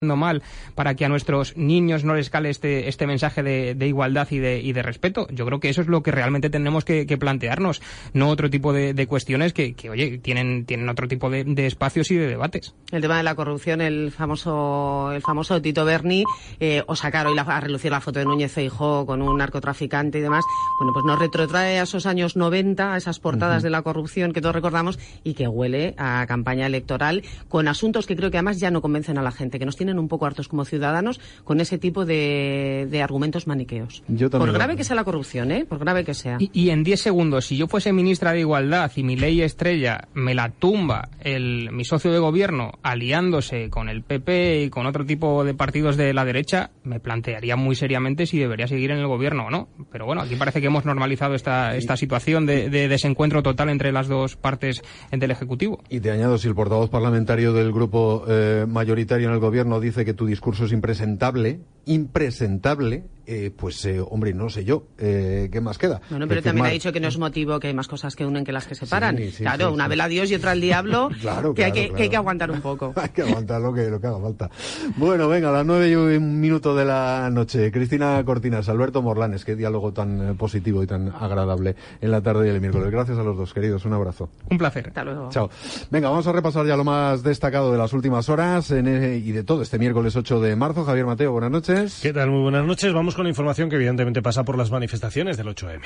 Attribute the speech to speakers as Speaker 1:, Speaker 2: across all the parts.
Speaker 1: Mal para que a nuestros niños no les cale este, este mensaje de, de igualdad y de, y de respeto. Yo creo que eso es lo que realmente tenemos que, que plantearnos, no otro tipo de, de cuestiones que, que, oye, tienen, tienen otro tipo de, espacios y de debates.
Speaker 2: El tema de la corrupción, el famoso, el famoso Tito Berni, eh, o sacar hoy la, a relucir la foto de Núñez Feijó con un narcotraficante y demás, bueno, pues nos retrotrae a esos años 90, a esas portadas uh -huh. de la corrupción que todos recordamos y que huele a campaña electoral con asuntos que creo que además ya no convencen a la gente, que nos tienen un poco hartos como ciudadanos con ese tipo de, de argumentos maniqueos. Por grave que sea la corrupción, ¿eh? Por grave que sea.
Speaker 1: Y, y, en 10 segundos, si yo fuese ministra de Igualdad y mi ley estrella me la tumba el, mi socio de gobierno aliándose con el PP y con otro tipo de partidos de la derecha, me plantearía muy seriamente si debería seguir en el gobierno o no. Pero bueno, aquí parece que hemos normalizado esta, esta situación de, de desencuentro total entre las dos partes del Ejecutivo.
Speaker 3: Y te añado, si el portavoz parlamentario del grupo eh, mayoritario en el gobierno dice que tu discurso es impresentable, impresentable, eh, pues eh, hombre, no sé yo, eh, ¿qué más queda?
Speaker 2: Bueno, pero también ha dicho que no es motivo, que hay más cosas que unen que las que separan. Sí, sí, claro, sí, una vela a Dios y otra al diablo,
Speaker 3: claro,
Speaker 2: que,
Speaker 3: claro,
Speaker 2: hay que,
Speaker 3: claro.
Speaker 2: que, hay que aguantar un poco.
Speaker 3: hay que aguantar lo que, lo que haga falta. Bueno, venga, a las nueve y un minuto de la noche. Cristina Cortinas, Alberto Morlanes, qué diálogo tan positivo y tan agradable en la tarde y el miércoles. Gracias a los dos, queridos, un abrazo.
Speaker 1: Un placer.
Speaker 2: Hasta luego.
Speaker 3: Chao. Venga, vamos a repasar ya lo más destacado de las últimas horas en, y de todo este miércoles 8 de marzo. Javier Mateo, buenas noches.
Speaker 4: ¿Qué tal? Muy buenas noches. Vamos con la información que evidentemente pasa por las manifestaciones del 8M.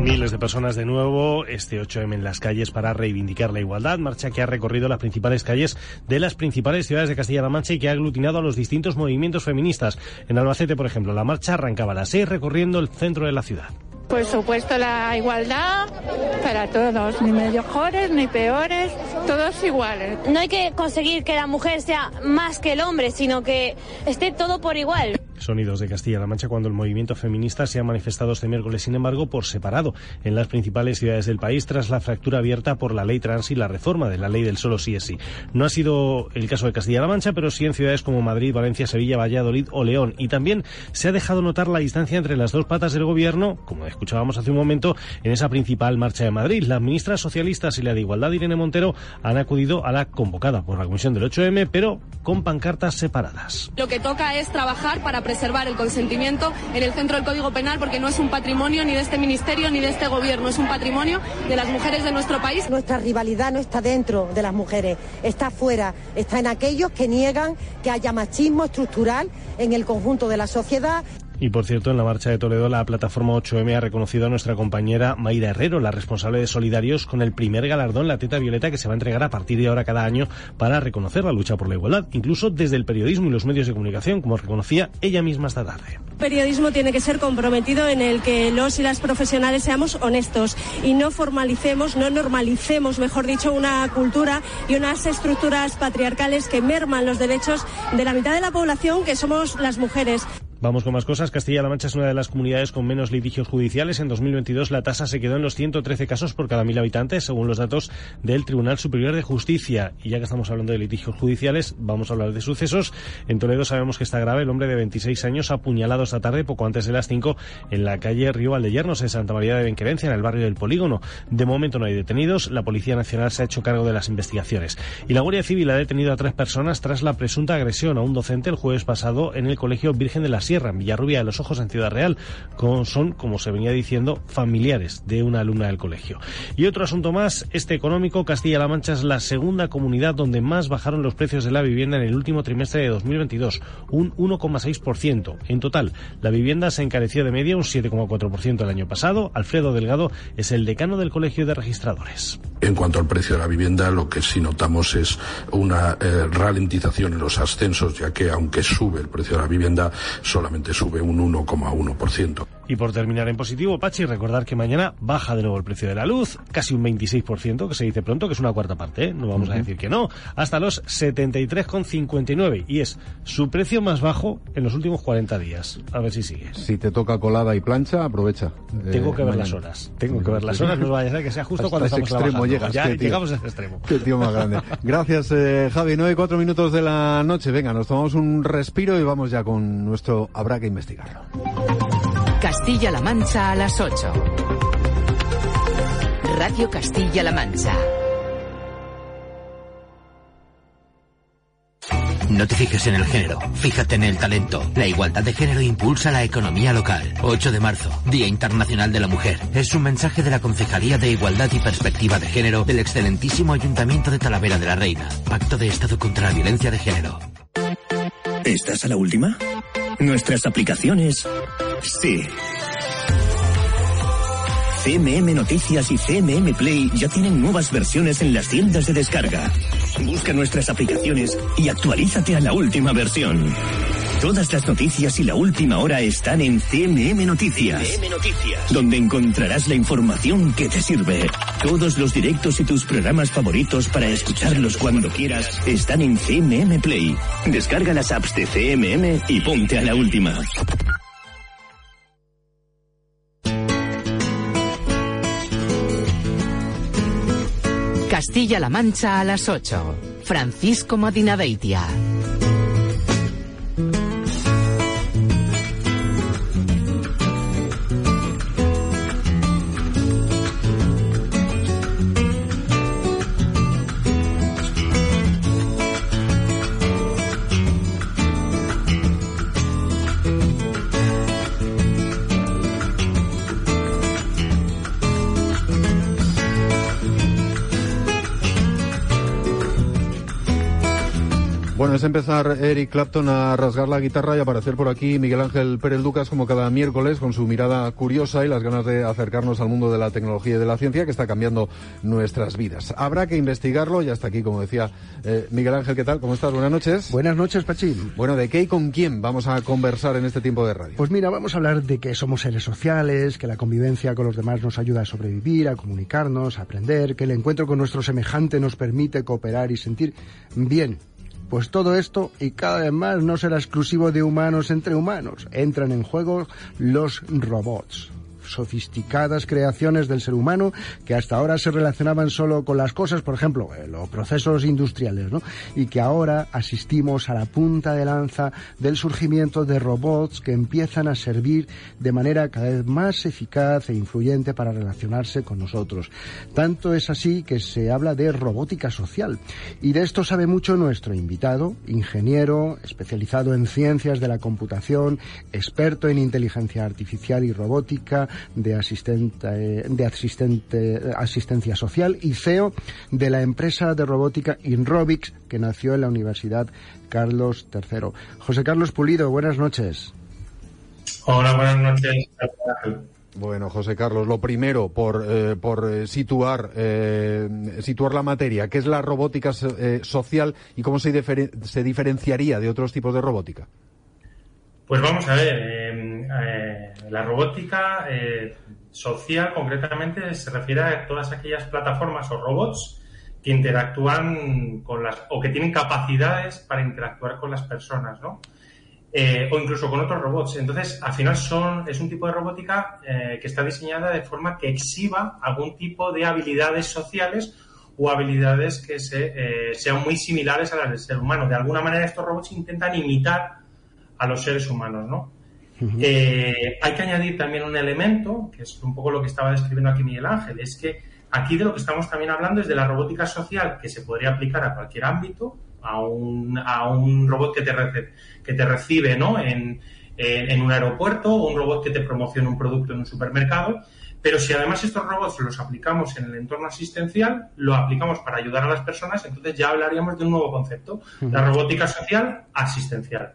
Speaker 4: Miles de personas de nuevo este 8M en las calles para reivindicar la igualdad, marcha que ha recorrido las principales calles de las principales ciudades de Castilla-La Mancha y que ha aglutinado a los distintos movimientos feministas. En Albacete, por ejemplo, la marcha arrancaba a las 6 recorriendo el centro de la ciudad.
Speaker 5: Por supuesto, la igualdad para todos, ni mejores ni peores, todos iguales.
Speaker 6: No hay que conseguir que la mujer sea más que el hombre, sino que esté todo por igual.
Speaker 4: Sonidos de Castilla-La Mancha cuando el movimiento feminista se ha manifestado este miércoles, sin embargo, por separado en las principales ciudades del país tras la fractura abierta por la ley trans y la reforma de la ley del solo sí es sí. No ha sido el caso de Castilla-La Mancha, pero sí en ciudades como Madrid, Valencia, Sevilla, Valladolid o León. Y también se ha dejado notar la distancia entre las dos patas del gobierno, como escuchábamos hace un momento, en esa principal marcha de Madrid. Las ministras socialistas y la de Igualdad, Irene Montero, han acudido a la convocada por la Comisión del 8M, pero con pancartas separadas.
Speaker 7: Lo que toca es trabajar para preservar el consentimiento en el centro del Código Penal porque no es un patrimonio ni de este ministerio ni de este gobierno, es un patrimonio de las mujeres de nuestro país.
Speaker 8: Nuestra rivalidad no está dentro de las mujeres, está fuera, está en aquellos que niegan que haya machismo estructural en el conjunto de la sociedad.
Speaker 4: Y por cierto, en la marcha de Toledo, la plataforma 8M ha reconocido a nuestra compañera Mayra Herrero, la responsable de Solidarios, con el primer galardón, la Teta Violeta, que se va a entregar a partir de ahora cada año para reconocer la lucha por la igualdad, incluso desde el periodismo y los medios de comunicación, como reconocía ella misma esta tarde.
Speaker 9: El periodismo tiene que ser comprometido en el que los y las profesionales seamos honestos y no formalicemos, no normalicemos, mejor dicho, una cultura y unas estructuras patriarcales que merman los derechos de la mitad de la población, que somos las mujeres.
Speaker 4: Vamos con más cosas. Castilla-La Mancha es una de las comunidades con menos litigios judiciales. En 2022 la tasa se quedó en los 113 casos por cada mil habitantes, según los datos del Tribunal Superior de Justicia. Y ya que estamos hablando de litigios judiciales, vamos a hablar de sucesos. En Toledo sabemos que está grave el hombre de 26 años apuñalado esta tarde, poco antes de las 5, en la calle Río Valdeyernos, en Santa María de Benquerencia, en el barrio del Polígono. De momento no hay detenidos. La Policía Nacional se ha hecho cargo de las investigaciones. Y la Guardia Civil ha detenido a tres personas tras la presunta agresión a un docente el jueves pasado en el Colegio Virgen de la En Villarrubia de los Ojos, en Ciudad Real. Son, como se venía diciendo, familiares de una alumna del colegio. Y otro asunto más, este económico, Castilla-La Mancha es la segunda comunidad donde más bajaron los precios de la vivienda en el último trimestre de 2022, un 1,6%. En total, la vivienda se encareció de media un 7,4% el año pasado. Alfredo Delgado es el decano del Colegio de Registradores.
Speaker 10: En cuanto al precio de la vivienda, lo que sí notamos es una eh, ralentización en los ascensos, ya que aunque sube el precio de la vivienda, solamente sube un 1,1%.
Speaker 4: Y por terminar en positivo, Pachi, recordar que mañana baja de nuevo el precio de la luz, casi un 26%, que se dice pronto, que es una cuarta parte, ¿eh? no vamos a decir que no, hasta los 73,59 y es su precio más bajo en los últimos 40 días. A ver si sigue.
Speaker 3: Si te toca colada y plancha, aprovecha.
Speaker 4: Tengo
Speaker 3: Eh,
Speaker 4: que ver
Speaker 3: mañana.
Speaker 4: las horas. Tengo que ver las horas, no vaya a ser que sea justo
Speaker 3: Hasta
Speaker 4: cuando estamos
Speaker 3: extremo llegas,
Speaker 4: ya
Speaker 3: tío.
Speaker 4: llegamos a ese extremo.
Speaker 3: Qué tío más grande. Gracias, eh, Javi. 9 y 4 minutos de la noche. Venga, nos tomamos un respiro y vamos ya con nuestro Habrá que investigarlo.
Speaker 11: Castilla-La Mancha a las 8. Radio Castilla-La Mancha.
Speaker 12: No te fijes en el género, fíjate en el talento. La igualdad de género impulsa la economía local. 8 de marzo, Día Internacional de la Mujer. Es un mensaje de la Concejalía de Igualdad y Perspectiva de Género del excelentísimo Ayuntamiento de Talavera de la Reina. Pacto de Estado contra la Violencia de Género.
Speaker 13: ¿Estás a la última? Nuestras aplicaciones. Sí. CMM Noticias y CMM Play ya tienen nuevas versiones en las tiendas de descarga. Busca nuestras aplicaciones y actualízate a la última versión. Todas las noticias y la última hora están en CMM Noticias, donde encontrarás la información que te sirve. Todos los directos y tus programas favoritos para escucharlos cuando quieras están en CMM Play. Descarga las apps de CMM y ponte a la última.
Speaker 11: Castilla-La Mancha a las 8. Francisco Madinaveitia.
Speaker 3: Bueno, es empezar Eric Clapton a rasgar la guitarra y aparecer por aquí Miguel Ángel Pérez Lucas como cada miércoles con su mirada curiosa y las ganas de acercarnos al mundo de la tecnología y de la ciencia que está cambiando nuestras vidas. Habrá que investigarlo y hasta aquí, como decía eh, Miguel Ángel, ¿qué tal? ¿Cómo estás? Buenas noches.
Speaker 14: Buenas noches, Pachín.
Speaker 3: Bueno, ¿de qué y con quién vamos a conversar en este tiempo de radio?
Speaker 14: Pues mira, vamos a hablar de que somos seres sociales, que la convivencia con los demás nos ayuda a sobrevivir, a comunicarnos, a aprender, que el encuentro con nuestro semejante nos permite cooperar y sentir bien. Pues todo esto y cada vez más no será exclusivo de humanos entre humanos. Entran en juego los robots sofisticadas creaciones del ser humano que hasta ahora se relacionaban solo con las cosas, por ejemplo, eh, los procesos industriales, ¿no? Y que ahora asistimos a la punta de lanza del surgimiento de robots que empiezan a servir de manera cada vez más eficaz e influyente para relacionarse con nosotros. Tanto es así que se habla de robótica social. Y de esto sabe mucho nuestro invitado, ingeniero, especializado en ciencias de la computación, experto en inteligencia artificial y robótica, de, asistente, de asistente, asistencia social y CEO de la empresa de robótica Inrobix, que nació en la Universidad Carlos III. José Carlos Pulido, buenas noches.
Speaker 15: Hola, buenas noches.
Speaker 3: Bueno, José Carlos, lo primero por, eh, por eh, situar, eh, situar la materia, ¿qué es la robótica so- eh, social y cómo se, diferen- se diferenciaría de otros tipos de robótica?
Speaker 15: Pues vamos a ver, eh, la robótica eh, social concretamente se refiere a todas aquellas plataformas o robots que interactúan con las o que tienen capacidades para interactuar con las personas, ¿no? Eh, o incluso con otros robots. Entonces, al final son es un tipo de robótica que está diseñada de forma que exhiba algún tipo de habilidades sociales o habilidades que se, sean muy similares a las del ser humano. De alguna manera, estos robots intentan imitar a los seres humanos, ¿no? Eh, hay que añadir también un elemento, que es un poco lo que estaba describiendo aquí Miguel Ángel, es que aquí de lo que estamos también hablando es de la robótica social que se podría aplicar a cualquier ámbito, a un, a un robot que te, que te recibe ¿no? en, en- en un aeropuerto o un robot que te promociona un producto en un supermercado. Pero si además estos robots los aplicamos en el entorno asistencial, lo aplicamos para ayudar a las personas, entonces ya hablaríamos de un nuevo concepto, la robótica social asistencial.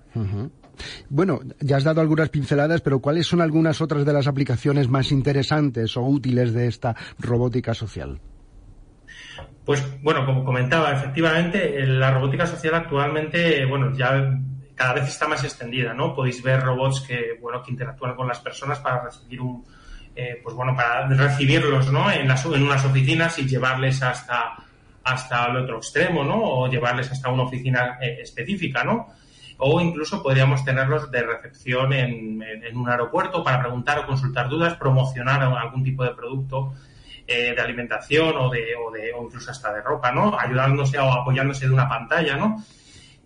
Speaker 14: Bueno, ya has dado algunas pinceladas, pero ¿cuáles son algunas otras de las aplicaciones más interesantes o útiles de esta robótica social?
Speaker 15: Pues bueno, como comentaba, efectivamente, eh, la robótica social actualmente, bueno, ya cada vez está más extendida, ¿no? Podéis ver robots que, bueno, que interactúan con las personas para recibir un, eh, pues bueno, para recibirlos, ¿no? En, las, en unas oficinas y llevarles hasta, hasta el otro extremo, ¿no? O llevarles hasta una oficina eh, específica, ¿no? O incluso podríamos tenerlos de recepción en, en, un aeropuerto para preguntar o consultar dudas, promocionar algún tipo de producto eh, de alimentación o, de, o, de, o incluso hasta de ropa, ¿no? Ayudándose o apoyándose de una pantalla, ¿no?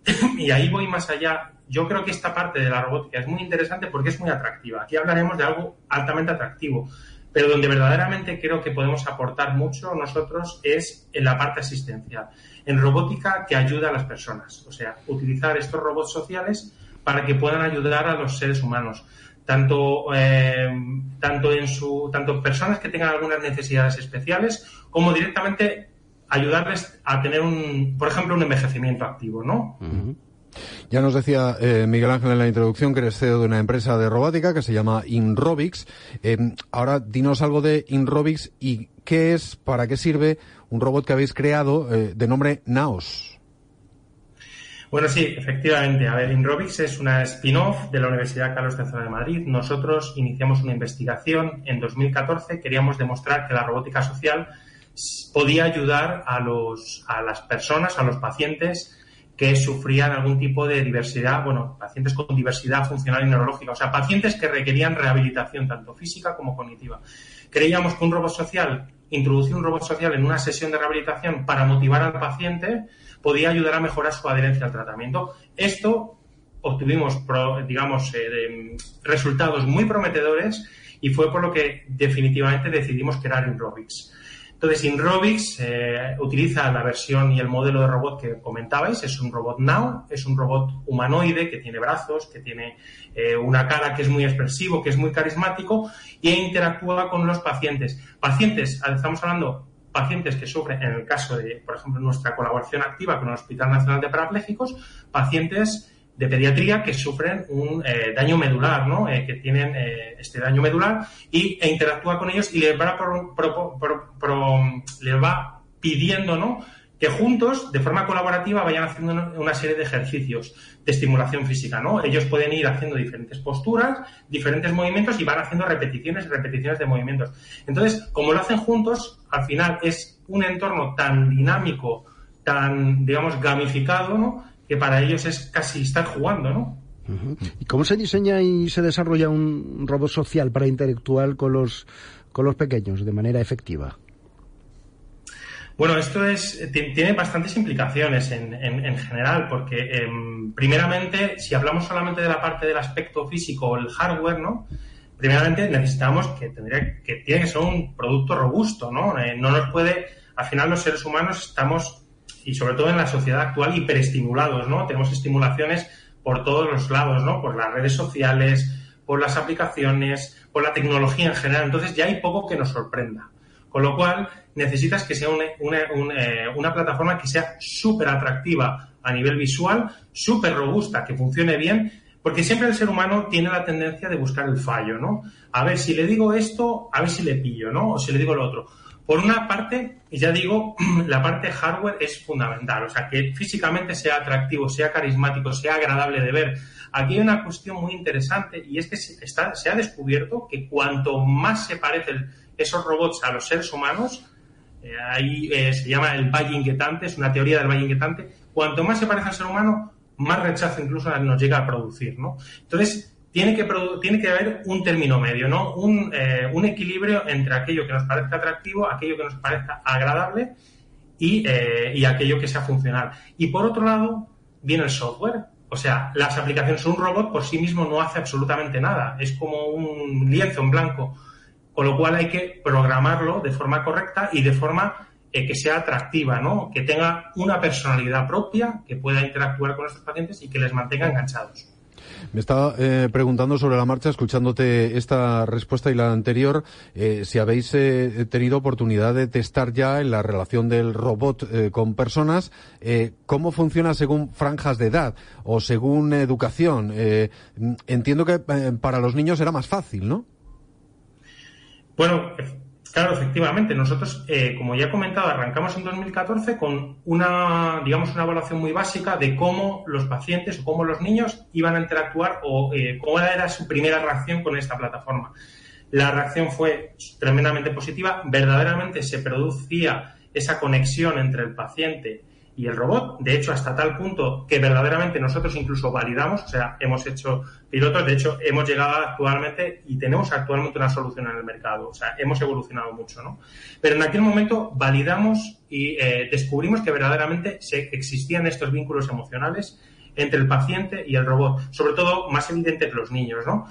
Speaker 15: y ahí voy más allá. Yo creo que esta parte de la robótica es muy interesante porque es muy atractiva. Aquí hablaremos de algo altamente atractivo, pero donde verdaderamente creo que podemos aportar mucho nosotros es en la parte asistencial, en robótica que ayuda a las personas. O sea, utilizar estos robots sociales para que puedan ayudar a los seres humanos. Tanto, eh, tanto en su, tanto personas que tengan algunas necesidades especiales, como directamente ayudarles a tener un, por ejemplo, un envejecimiento activo, ¿no?
Speaker 3: Ya nos decía eh, Miguel Ángel en la introducción que eres CEO de una empresa de robótica que se llama Inrobix. Eh, ahora dinos algo de Inrobix y qué es, para qué sirve un robot que habéis creado eh, de nombre Naos.
Speaker 15: Bueno, sí, efectivamente. A ver, Inrobix es una spin-off de la Universidad Carlos III de Madrid. Nosotros iniciamos una investigación en 2014. Queríamos demostrar que la robótica social podía ayudar a, los, a las personas, a los pacientes que sufrían algún tipo de diversidad, bueno, pacientes con diversidad funcional y neurológica, o sea, pacientes que requerían rehabilitación tanto física como cognitiva. Creíamos que un robot social, introducir un robot social en una sesión de rehabilitación para motivar al paciente, podía ayudar a mejorar su adherencia al tratamiento. Esto obtuvimos, digamos, eh, resultados muy prometedores y fue por lo que definitivamente decidimos crear Inrobix. Entonces, Inrobix eh, utiliza la versión y el modelo de robot que comentabais. Es un robot Now, es un robot humanoide que tiene brazos, que tiene eh, una cara que es muy expresivo, que es muy carismático e interactúa con los pacientes. Pacientes, estamos hablando pacientes que sufren, en el caso de, por ejemplo, nuestra colaboración activa con el Hospital Nacional de Parapléjicos, pacientes de pediatría que sufren un eh, daño medular, ¿no? Eh, que tienen eh, este daño medular y, e interactúa con ellos y les va, les va pidiendo, ¿no? Que juntos, de forma colaborativa, vayan haciendo una serie de ejercicios de estimulación física, ¿no? Ellos pueden ir haciendo diferentes posturas, diferentes movimientos y van haciendo repeticiones y repeticiones de movimientos. Entonces, como lo hacen juntos, al final es un entorno tan dinámico, tan, digamos, gamificado, ¿no? Que para ellos es casi estar jugando, ¿no?
Speaker 14: ¿Y cómo se diseña y se desarrolla un robot social para interactuar con los, con los pequeños de manera efectiva?
Speaker 15: Bueno, esto es, tiene bastantes implicaciones en, en, general, porque em, primeramente, si hablamos solamente de la parte del aspecto físico o el hardware, ¿no? Primeramente necesitamos que tendría que tiene que ser un producto robusto, ¿no? Eh, no nos puede, al final los seres humanos estamos y sobre todo en la sociedad actual hiperestimulados, ¿no? Tenemos estimulaciones por todos los lados, ¿no? Por las redes sociales, por las aplicaciones, por la tecnología en general. Entonces ya hay poco que nos sorprenda. Con lo cual necesitas que sea una, eh, una, plataforma que sea súper atractiva a nivel visual, súper robusta, que funcione bien, porque siempre el ser humano tiene la tendencia de buscar el fallo, ¿no? A ver, si le digo esto, a ver si le pillo, ¿no? O si le digo lo otro. Por una parte, ya digo, la parte hardware es fundamental, o sea, que físicamente sea atractivo, sea carismático, sea agradable de ver. Aquí hay una cuestión muy interesante y es que se ha descubierto que cuanto más se parecen esos robots a los seres humanos, eh, ahí eh, se llama el valle inquietante, es una teoría del valle inquietante, cuanto más se parece al ser humano, más rechazo incluso nos llega a producir, ¿no? Entonces, tiene que, tiene que haber un término medio, ¿no? Un, eh, un, equilibrio entre aquello que nos parezca atractivo, aquello que nos parezca agradable y, eh, y, aquello que sea funcional. Y por otro lado, viene el software. O sea, las aplicaciones, un robot por sí mismo no hace absolutamente nada. Es como un lienzo en blanco. Con lo cual hay que programarlo de forma correcta y de forma eh, que sea atractiva, ¿no? Que tenga una personalidad propia, que pueda interactuar con nuestros pacientes y que les mantenga enganchados.
Speaker 3: Me estaba eh, preguntando sobre la marcha, escuchándote esta respuesta y la anterior, eh, si habéis eh, tenido oportunidad de testar ya en la relación del robot con personas, cómo funciona según franjas de edad o según educación. entiendo que para los niños era más fácil, ¿no?
Speaker 15: Bueno, Claro, efectivamente. Nosotros, eh, como ya he comentado, arrancamos en 2014 con una, digamos, una evaluación muy básica de cómo los pacientes o cómo los niños iban a interactuar o eh, cómo era su primera reacción con esta plataforma. La reacción fue tremendamente positiva. Verdaderamente se producía esa conexión entre el paciente y el robot. De hecho, hasta tal punto que verdaderamente nosotros incluso validamos, o sea, hemos hecho pilotos, de hecho, hemos llegado actualmente y tenemos actualmente una solución en el mercado. O sea, hemos evolucionado mucho, ¿no? Pero en aquel momento validamos y eh, descubrimos que verdaderamente se, existían estos vínculos emocionales entre el paciente y el robot, sobre todo más evidentes los niños, ¿no?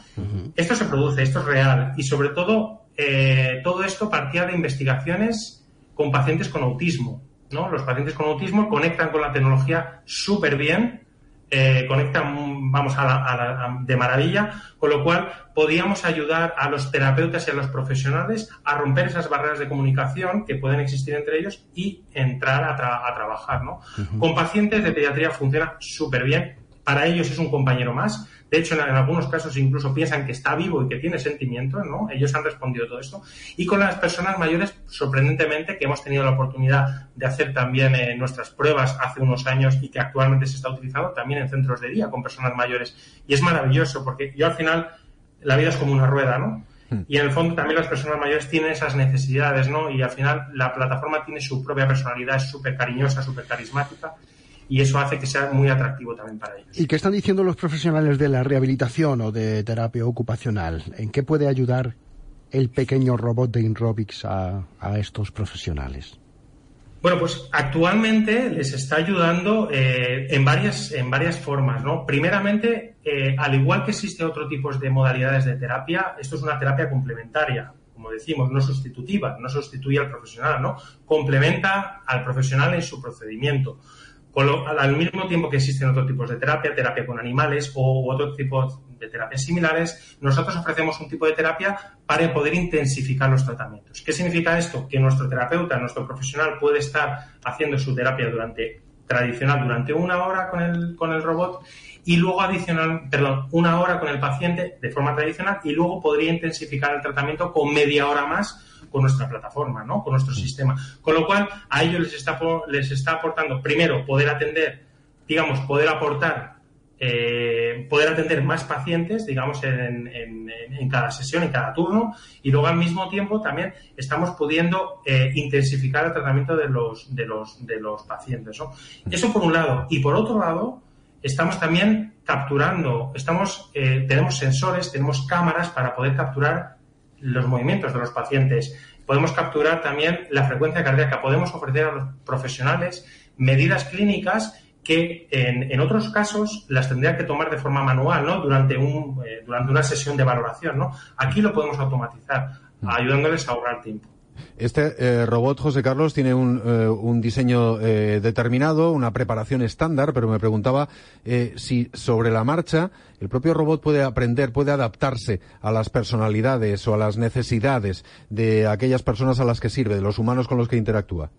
Speaker 15: Esto se produce, esto es real y sobre todo eh, todo esto partía de investigaciones con pacientes con autismo. Los pacientes con autismo conectan con la tecnología súper bien, eh, conectan, vamos, a de maravilla, con lo cual podíamos ayudar a los terapeutas y a los profesionales a romper esas barreras de comunicación que pueden existir entre ellos y entrar a, trabajar, Con pacientes de pediatría funciona súper bien, para ellos es un compañero más, de hecho, en, algunos casos incluso piensan que está vivo y que tiene sentimientos, ¿no? Ellos han respondido todo esto. Y con las personas mayores, sorprendentemente, que hemos tenido la oportunidad de hacer también eh, nuestras pruebas hace unos años y que actualmente se está utilizando también en centros de día con personas mayores. Y es maravilloso porque yo al final, la vida es como una rueda, ¿no? Hmm. Y en el fondo también las personas mayores tienen esas necesidades, ¿no? Y al final la plataforma tiene su propia personalidad, es súper cariñosa, súper carismática y eso hace que sea muy atractivo también para ellos.
Speaker 14: ¿Y qué están diciendo los profesionales de la rehabilitación o de terapia ocupacional? ¿En qué puede ayudar el pequeño robot de Inrobics a, estos profesionales?
Speaker 15: Bueno, pues actualmente les está ayudando eh, en, varias, en varias formas, ¿no? Primeramente, eh, al igual que existe otro tipo de modalidades de terapia, esto es una terapia complementaria, como decimos, no sustitutiva, no sustituye al profesional, ¿no? Complementa al profesional en su procedimiento al mismo tiempo que existen otros tipos de terapia, terapia con animales o otros tipos de terapias similares, nosotros ofrecemos un tipo de terapia para poder intensificar los tratamientos. ¿Qué significa esto? Que nuestro terapeuta, nuestro profesional puede estar haciendo su terapia durante tradicional durante una hora con el, con el robot y luego adicional, perdón, una hora con el paciente de forma tradicional y luego podría intensificar el tratamiento con media hora más con nuestra plataforma, ¿no? Con nuestro sistema. Con lo cual, a ellos les está, les está aportando, primero, poder atender, digamos, poder aportar, eh, poder atender más pacientes, digamos, en, en, cada sesión, en cada turno, y luego al mismo tiempo también estamos pudiendo eh, intensificar el tratamiento de los, de los, de los pacientes, ¿no? Eso por un lado. Y por otro lado, estamos también capturando, estamos, eh, tenemos sensores, tenemos cámaras para poder capturar los movimientos de los pacientes. Podemos capturar también la frecuencia cardíaca. Podemos ofrecer a los profesionales medidas clínicas que en, otros casos las tendrían que tomar de forma manual, ¿no? Durante, un, eh, durante una sesión de valoración, ¿no? Aquí lo podemos automatizar, mm. ayudándoles a ahorrar tiempo.
Speaker 3: Este eh, robot, José Carlos, tiene un, eh, un diseño eh, determinado, una preparación estándar, pero me preguntaba si sobre la marcha el propio robot puede aprender, puede adaptarse a las personalidades o a las necesidades de aquellas personas a las que sirve, de los humanos con los que interactúa.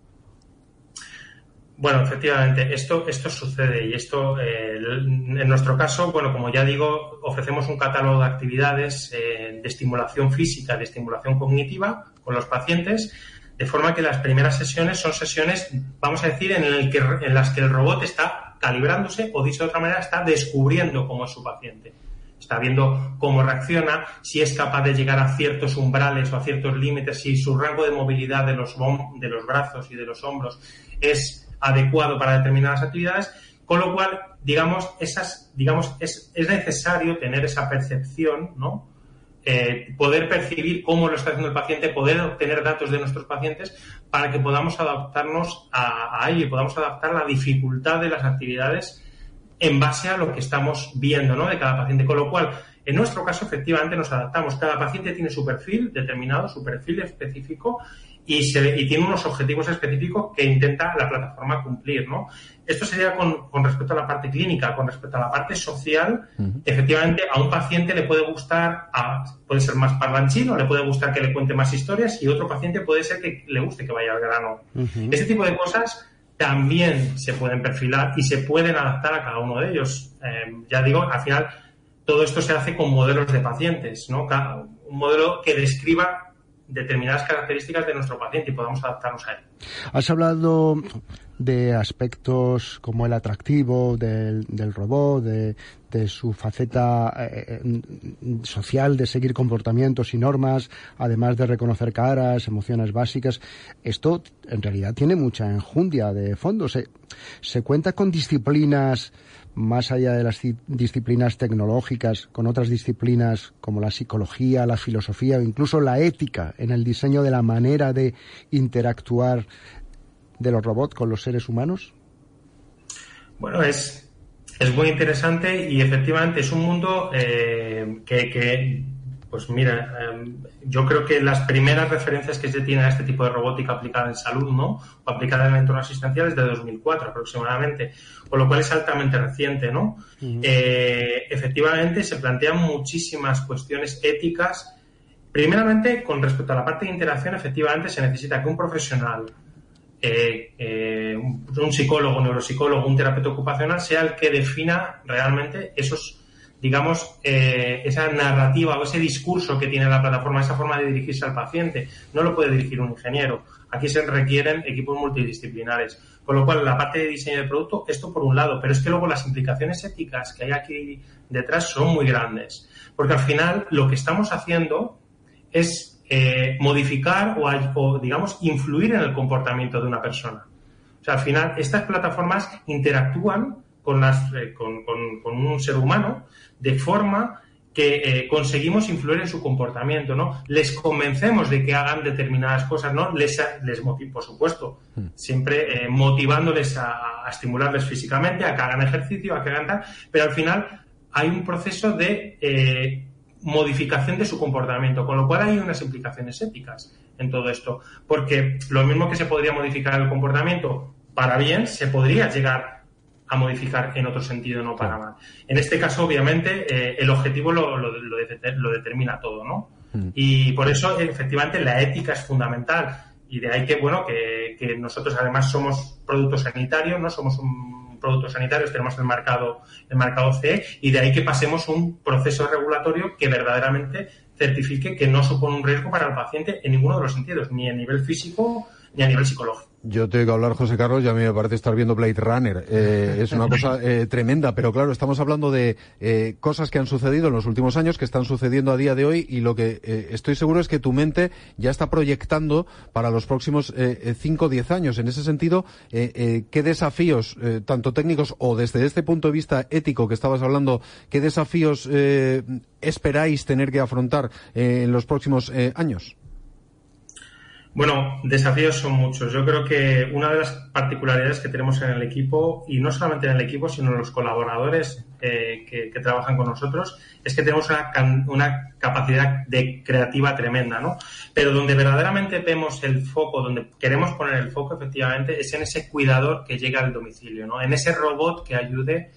Speaker 15: Bueno, efectivamente, esto, esto sucede y esto, en nuestro caso, bueno, como ya digo, ofrecemos un catálogo de actividades de estimulación física, de estimulación cognitiva, con los pacientes, de forma que las primeras sesiones son sesiones, vamos a decir, en, el que, en las que el robot está calibrándose o, dicho de otra manera, está descubriendo cómo es su paciente. Está viendo cómo reacciona, si es capaz de llegar a ciertos umbrales o a ciertos límites, si su rango de movilidad de los, de los brazos y de los hombros es adecuado para determinadas actividades, con lo cual, digamos, esas, digamos, es, es necesario tener esa percepción, ¿no? Eh, poder percibir cómo lo está haciendo el paciente, poder obtener datos de nuestros pacientes para que podamos adaptarnos a, a ello y podamos adaptar la dificultad de las actividades en base a lo que estamos viendo ¿no? de cada paciente. Con lo cual, en nuestro caso, efectivamente, nos adaptamos. Cada paciente tiene su perfil determinado, su perfil específico y, se, y tiene unos objetivos específicos que intenta la plataforma cumplir, ¿no? Esto sería con, con, respecto a la parte clínica, con respecto a la parte social, efectivamente a un paciente le puede gustar, a, puede ser más parlanchino, le puede gustar que le cuente más historias y otro paciente puede ser que le guste que vaya al grano. Ese tipo de cosas también se pueden perfilar y se pueden adaptar a cada uno de ellos. Eh, ya digo, al final todo esto se hace con modelos de pacientes, ¿no? un modelo que describa determinadas características de nuestro paciente y podamos adaptarnos a él.
Speaker 14: Has hablado de aspectos como el atractivo del, robot, de, su faceta eh, eh, social, de seguir comportamientos y normas, además de reconocer caras, emociones básicas. Esto en realidad tiene mucha enjundia de fondo. Se, se cuenta con disciplinas más allá de las disciplinas tecnológicas, con otras disciplinas como la psicología, la filosofía o incluso la ética en el diseño de la manera de interactuar de los robots con los seres humanos?
Speaker 15: Bueno, es, es muy interesante y efectivamente es un mundo eh, que pues mira, em, yo creo que las primeras referencias que se tienen a este tipo de robótica aplicada en salud, ¿no? O aplicada en el entorno asistencial es de 2004 aproximadamente, con lo cual es altamente reciente, ¿no? Eh, efectivamente se plantean muchísimas cuestiones éticas. Primeramente, con respecto a la parte de interacción, efectivamente se necesita que un profesional, eh, eh, un psicólogo, un neuropsicólogo, un terapeuta ocupacional sea el que defina realmente esos digamos, eh, esa narrativa o ese discurso que tiene la plataforma, esa forma de dirigirse al paciente. No lo puede dirigir un ingeniero. Aquí se requieren equipos multidisciplinares. Con lo cual, la parte de diseño del producto, esto por un lado, pero es que luego las implicaciones éticas que hay aquí detrás son muy grandes. Porque al final lo que estamos haciendo es eh, modificar o, o, digamos, influir en el comportamiento de una persona. O sea, al final, estas plataformas interactúan con, las, eh, con, con, un ser humano de forma que eh, conseguimos influir en su comportamiento, ¿no? Les convencemos de que hagan determinadas cosas, ¿no? Les, les por supuesto, hmm. siempre eh, motivándoles a, estimularles físicamente, a que hagan ejercicio, a que hagan tal, pero al final hay un proceso de modificación de su comportamiento, con lo cual hay unas implicaciones éticas en todo esto, porque lo mismo que se podría modificar el comportamiento para bien, se podría llegar a modificar en otro sentido, no para mal. En este caso, obviamente, eh, el objetivo lo, lo, lo, determina todo, ¿no? Mm. Y por eso, efectivamente, la ética es fundamental. Y de ahí que, bueno, que, que nosotros además somos productos sanitarios, ¿no? Somos un producto sanitario, tenemos el marcado, el marcado CE, y de ahí que pasemos un proceso regulatorio que verdaderamente certifique que no supone un riesgo para el paciente en ninguno de los sentidos, ni a nivel físico
Speaker 3: Yo tengo que hablar, José Carlos, y a mí me parece estar viendo Blade Runner. Eh, es una cosa eh, tremenda, pero claro, estamos hablando de eh, cosas que han sucedido en los últimos años, que están sucediendo a día de hoy, y lo que estoy seguro es que tu mente ya está proyectando para los próximos 5 o 10 años. En ese sentido, ¿qué desafíos, tanto técnicos o desde este punto de vista ético que estabas hablando, qué desafíos esperáis tener que afrontar en los próximos años?
Speaker 15: Bueno, desafíos son muchos. Yo creo que una de las particularidades que tenemos en el equipo, y no solamente en el equipo, sino en los colaboradores eh, que, trabajan con nosotros, es que tenemos una, capacidad de creativa tremenda, ¿no? Pero donde verdaderamente vemos el foco, donde queremos poner el foco, efectivamente, es en ese cuidador que llega al domicilio, ¿no? En ese robot que ayude,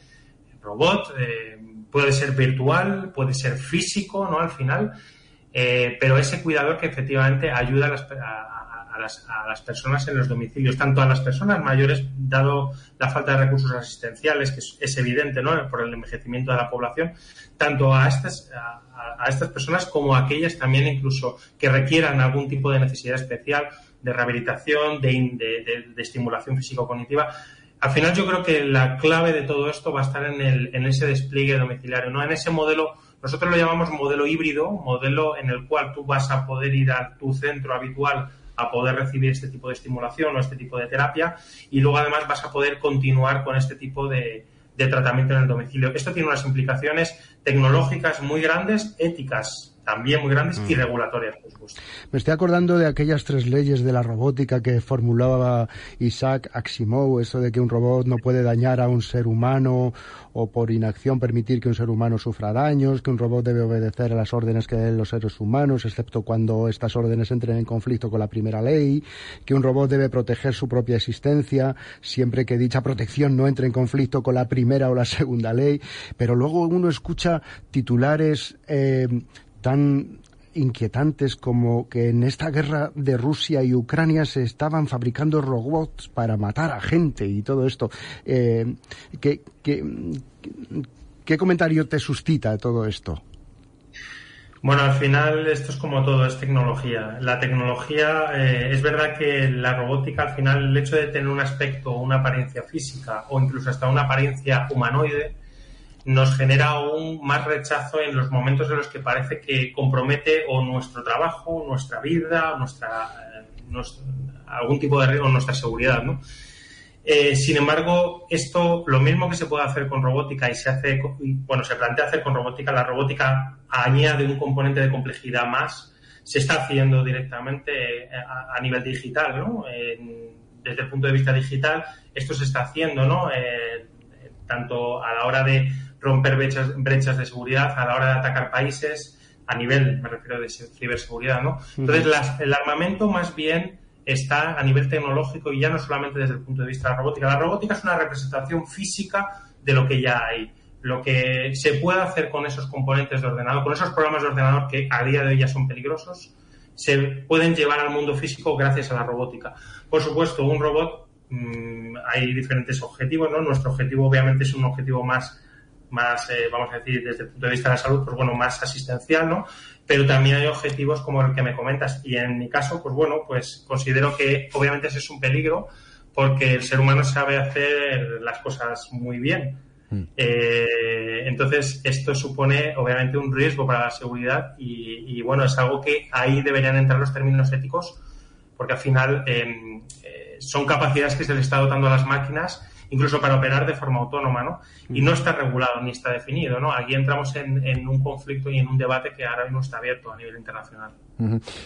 Speaker 15: robot, eh, puede ser virtual, puede ser físico, ¿no? Al final, eh, pero ese cuidador que efectivamente ayuda a las, personas en los domicilios, tanto a las personas mayores, dado la falta de recursos asistenciales, que es, evidente ¿no? por el envejecimiento de la población, tanto a estas, a, estas personas como a aquellas también incluso que requieran algún tipo de necesidad especial de rehabilitación, de, estimulación físico-cognitiva. Al final yo creo que la clave de todo esto va a estar en, el, en ese despliegue domiciliario, ¿no? en ese modelo nosotros lo llamamos modelo híbrido, modelo en el cual tú vas a poder ir a tu centro habitual a poder recibir este tipo de estimulación o este tipo de terapia y luego además vas a poder continuar con este tipo de, tratamiento en el domicilio. Esto tiene unas implicaciones tecnológicas muy grandes, éticas también muy grandes y mm. regulatorias, por supuesto.
Speaker 14: Me estoy acordando de aquellas tres leyes de la robótica que formulaba Isaac Asimov, eso de que un robot no puede dañar a un ser humano o por inacción permitir que un ser humano sufra daños, que un robot debe obedecer a las órdenes que den los seres humanos, excepto cuando estas órdenes entren en conflicto con la primera ley, que un robot debe proteger su propia existencia siempre que dicha protección no entre en conflicto con la primera o la segunda ley, pero luego uno escucha titulares eh, tan inquietantes como que en esta guerra de Rusia y Ucrania se estaban fabricando robots para matar a gente y todo esto. Eh, ¿qué, qué, comentario te suscita todo esto?
Speaker 15: Bueno, al final esto es como todo, es tecnología. La tecnología, eh, es verdad que la robótica, al final, el hecho de tener un aspecto, una apariencia física o incluso hasta una apariencia humanoide, nos genera aún más rechazo en los momentos en los que parece que compromete o nuestro trabajo, nuestra vida, nuestra, eh, algún tipo de riesgo, nuestra seguridad, ¿no? Eh, sin embargo, esto, lo mismo que se puede hacer con robótica y se hace, bueno, se plantea hacer con robótica, la robótica añade un componente de complejidad más, se está haciendo directamente eh, a, nivel digital, ¿no? desde el punto de vista digital, esto se está haciendo, ¿no? Tanto a la hora de romper brechas, brechas de seguridad, a la hora de atacar países, a nivel, me refiero de ciberseguridad, ¿no? Entonces, el armamento más bien está a nivel tecnológico y ya no solamente desde el punto de vista de la robótica. La robótica es una representación física de lo que ya hay. Lo que se puede hacer con esos componentes de ordenador, con esos programas de ordenador que a día de hoy ya son peligrosos, se pueden llevar al mundo físico gracias a la robótica. Por supuesto, un robot, mm, hay diferentes objetivos, ¿no? Nuestro objetivo obviamente es un objetivo más más, eh, vamos a decir, desde el punto de vista de la salud, pues bueno, más asistencial, ¿no? Pero también hay objetivos como el que me comentas. Y en mi caso, pues bueno, pues considero que obviamente ese es un peligro porque el ser humano sabe hacer las cosas muy bien. Mm. Eh, entonces, esto supone obviamente un riesgo para la seguridad y, bueno, es algo que ahí deberían entrar los términos éticos porque al final em, eh, son capacidades que se le está dotando a las máquinas incluso para operar de forma autónoma, ¿no? Y no está regulado ni está definido, ¿no? Aquí entramos en, un conflicto y en un debate que ahora mismo está abierto a nivel internacional.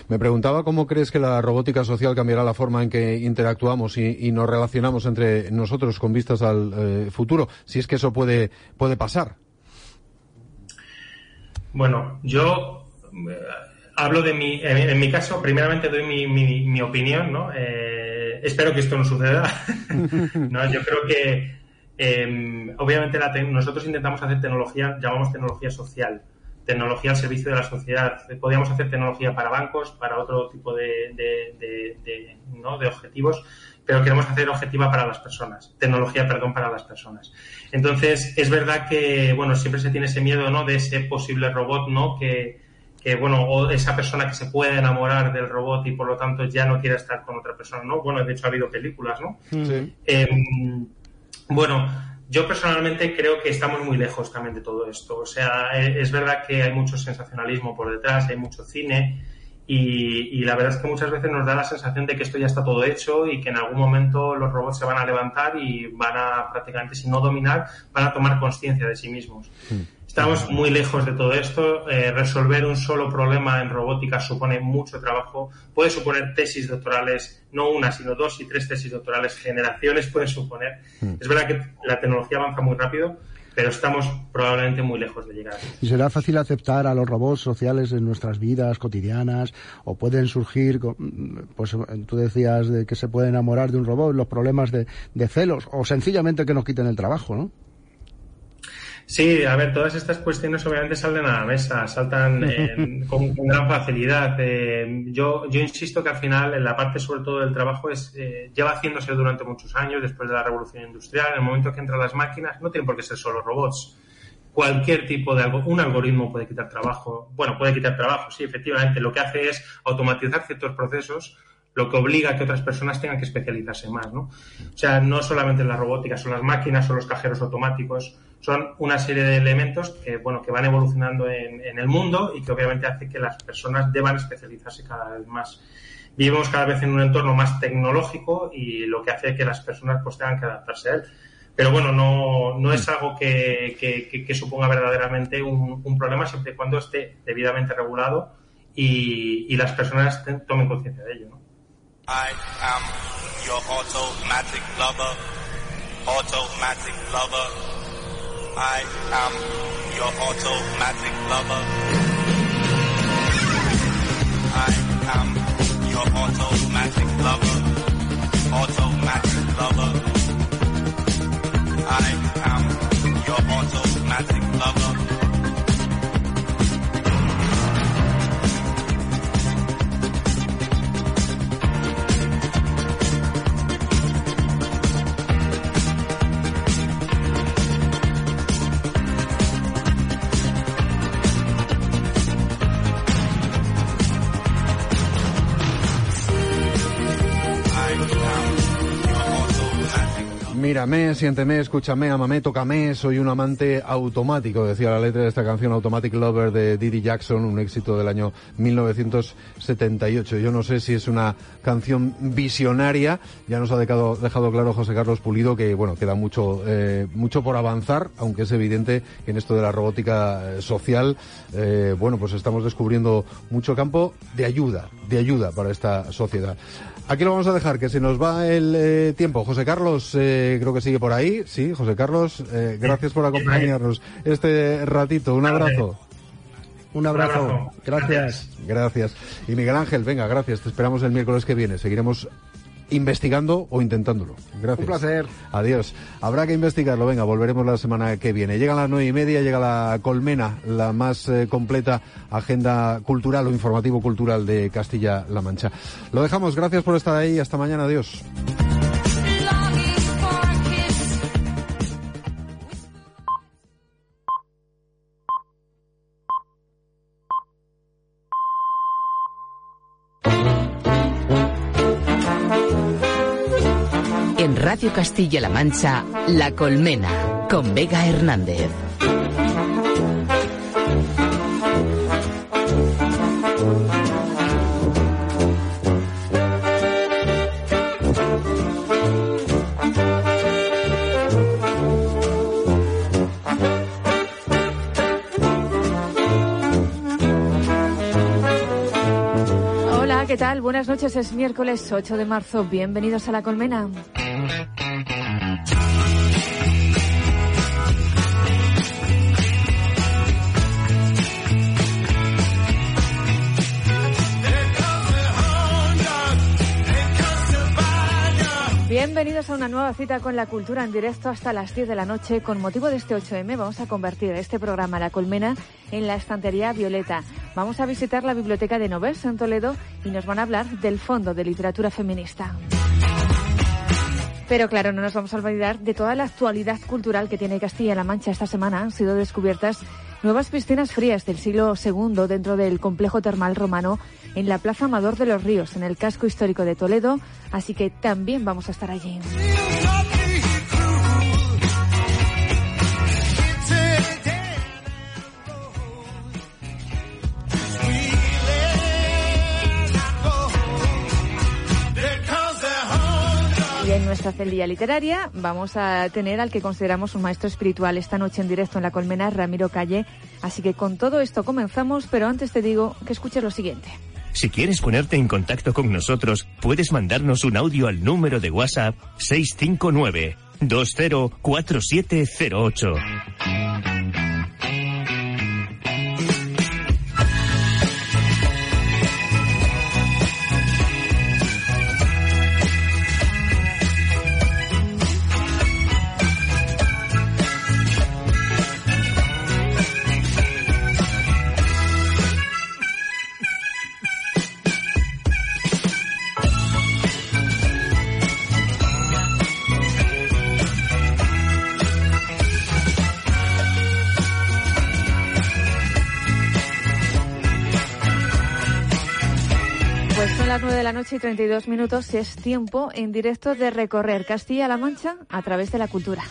Speaker 3: Me preguntaba cómo crees que la robótica social cambiará la forma en que interactuamos y, nos relacionamos entre nosotros con vistas al eh, futuro, si es que eso puede, puede pasar.
Speaker 15: Bueno, yo eh, hablo de mi, en, mi caso, primeramente doy mi, mi, opinión, ¿no? Eh, espero que esto no suceda. no, yo creo que em, obviamente nosotros intentamos hacer tecnología, llamamos tecnología social, tecnología al servicio de la sociedad. Podríamos hacer tecnología para bancos, para otro tipo de, de, ¿no? de objetivos, pero queremos hacer objetiva para las personas, tecnología, perdón, para las personas. Entonces, es verdad que, bueno, siempre se tiene ese miedo, ¿no? De ese posible robot, ¿no? Que, que bueno, o esa persona que se puede enamorar del robot y por lo tanto ya no quiere estar con otra persona, ¿no? Bueno, de hecho ha habido películas, ¿no? Sí. Em, bueno, yo personalmente creo que estamos muy lejos también de todo esto. O sea, e, es verdad que hay mucho sensacionalismo por detrás, hay mucho cine y, la verdad es que muchas veces nos da la sensación de que esto ya está todo hecho y que en algún momento los robots se van a levantar y van a prácticamente, si no dominar, van a tomar conciencia de sí mismos. Estamos muy lejos de todo esto. Eh, resolver un solo problema en robótica supone mucho trabajo. Puede suponer tesis doctorales, no una, sino dos y tres tesis doctorales, generaciones pueden suponer. Hmm. Es verdad que la tecnología avanza muy rápido, pero estamos probablemente muy lejos de llegar.
Speaker 14: ¿Y será fácil aceptar a los robots sociales en nuestras vidas cotidianas? ¿O pueden surgir, pues tú decías de que se puede enamorar de un robot, los problemas de, de celos, o sencillamente que nos quiten el trabajo, ¿no?
Speaker 15: Sí, a ver, todas estas cuestiones obviamente salen a la mesa, saltan con, gran facilidad. Eh, yo, yo insisto que al final, en la parte sobre todo del trabajo, es eh, lleva haciéndose durante muchos años, después de la revolución industrial, en el momento que entran las máquinas, no tienen por qué ser solo robots. Cualquier tipo de algo, un algoritmo puede quitar trabajo. Bueno, puede quitar trabajo, sí, efectivamente. Lo que hace es automatizar ciertos procesos lo que obliga a que otras personas tengan que especializarse más, ¿no? O sea, no solamente en la robótica, son las máquinas, o los cajeros automáticos, son una serie de elementos que, bueno, que van evolucionando en, el mundo y que obviamente hace que las personas deban especializarse cada vez más. Vivimos cada vez en un entorno más tecnológico y lo que hace que las personas pues tengan que adaptarse a él. Pero bueno, no, no es algo que, que, suponga verdaderamente un, un, problema siempre y cuando esté debidamente regulado y, y las personas tomen conciencia de ello. ¿no? I am your automatic lover, automatic lover. I am your automatic lover. I am your automatic lover, automatic lover. I am
Speaker 3: Mírame, siénteme, escúchame, amame, tócame, soy un amante automático, decía la letra de esta canción Automatic Lover de Didi Jackson, un éxito del año 1978. Yo no sé si es una canción visionaria, ya nos ha dejado, dejado claro José Carlos Pulido que, bueno, queda mucho, eh, mucho por avanzar, aunque es evidente que en esto de la robótica eh, social, eh, bueno, pues estamos descubriendo mucho campo de ayuda, de ayuda para esta sociedad. Aquí lo vamos a dejar, que se nos va el eh, tiempo. José Carlos, eh, creo que sigue por ahí. Sí, José Carlos, eh, gracias por acompañarnos este ratito. Un abrazo.
Speaker 14: Un abrazo. Gracias.
Speaker 3: Gracias. Y Miguel Ángel, venga, gracias. Te esperamos el miércoles que viene. Seguiremos investigando o intentándolo. Gracias.
Speaker 14: Un placer.
Speaker 3: Adiós. Habrá que investigarlo. Venga, volveremos la semana que viene. Llegan las nueve y media, llega la Colmena, la más eh, completa agenda cultural o informativo cultural de Castilla-La Mancha. Lo dejamos. Gracias por estar ahí. Hasta mañana. Adiós.
Speaker 11: Castilla-La Mancha, La Colmena, con Vega Hernández.
Speaker 16: Hola, ¿qué tal? Buenas noches, es miércoles 8 de marzo. Bienvenidos a La Colmena. Bienvenidos a una nueva cita con la cultura en directo hasta las 10 de la noche. Con motivo de este 8M vamos a convertir este programa La Colmena en la estantería Violeta. Vamos a visitar la biblioteca de Novés en Toledo y nos van a hablar del Fondo de Literatura Feminista. Pero claro, no nos vamos a olvidar de toda la actualidad cultural que tiene Castilla-La Mancha. Esta semana han sido descubiertas nuevas piscinas frías del siglo II dentro del complejo termal romano en la Plaza Amador de los Ríos, en el casco histórico de Toledo. Así que también vamos a estar allí. Nuestra celía literaria vamos a tener al que consideramos un maestro espiritual esta noche en directo en la colmena, Ramiro Calle. Así que con todo esto comenzamos, pero antes te digo que escuches lo siguiente.
Speaker 17: Si quieres ponerte en contacto con nosotros, puedes mandarnos un audio al número de WhatsApp 659 204708.
Speaker 16: De la noche y 32 minutos es tiempo en directo de recorrer Castilla-La Mancha a través de la cultura.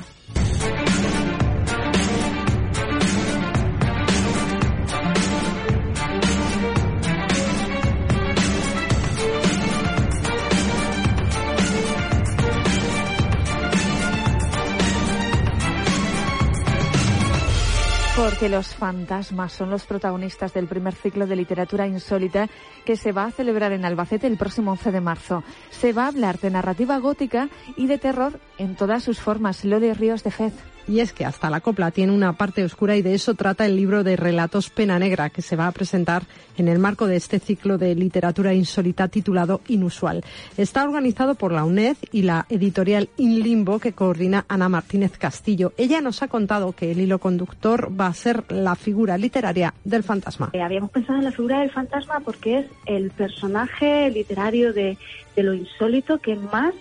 Speaker 16: Porque los fantasmas son los protagonistas del primer ciclo de literatura insólita que se va a celebrar en Albacete el próximo 11 de marzo. Se va a hablar de narrativa gótica y de terror en todas sus formas. Loli Ríos de Fez.
Speaker 18: Y es que hasta la copla tiene una parte oscura y de eso trata el libro de relatos Pena Negra que se va a presentar en el marco de este ciclo de literatura insólita titulado Inusual. Está organizado por la UNED y la editorial In Limbo que coordina Ana Martínez Castillo. Ella nos ha contado que el hilo conductor va a ser la figura literaria del fantasma.
Speaker 19: Eh, habíamos pensado en la figura del fantasma porque es el personaje literario de, lo insólito que más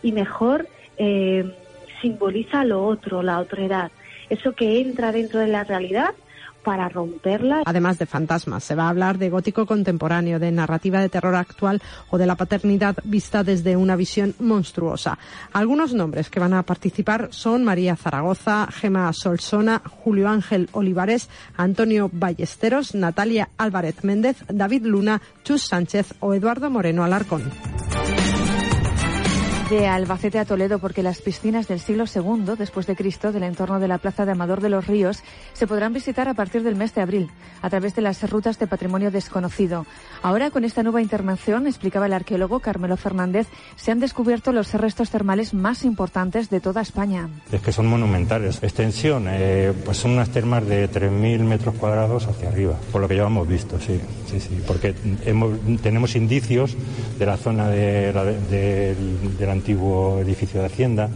Speaker 19: y mejor eh, simboliza lo otro, la otredad. Eso que entra dentro de la realidad para romperla.
Speaker 18: Además de fantasmas, se va a hablar de gótico contemporáneo, de narrativa de terror actual o de la paternidad vista desde una visión monstruosa. Algunos nombres que van a participar son María Zaragoza, Gema Solsona, Julio Ángel Olivares, Antonio Ballesteros, Natalia Álvarez Méndez, David Luna, Chus Sánchez o Eduardo Moreno Alarcón
Speaker 16: de Albacete a Toledo porque las piscinas del siglo II después de Cristo del entorno de la Plaza de Amador de los Ríos se podrán visitar a partir del mes de abril a través de las rutas de patrimonio desconocido. Ahora con esta nueva intervención, explicaba el arqueólogo Carmelo Fernández, se han descubierto los restos termales más importantes de toda España.
Speaker 20: Es que son monumentales. Extensión, eh, pues son unas termas de 3.000 metros cuadrados hacia arriba, por lo que ya hemos visto, sí, sí, sí, porque tenemos indicios de la zona de la, de, de la antiguo edificio de Hacienda.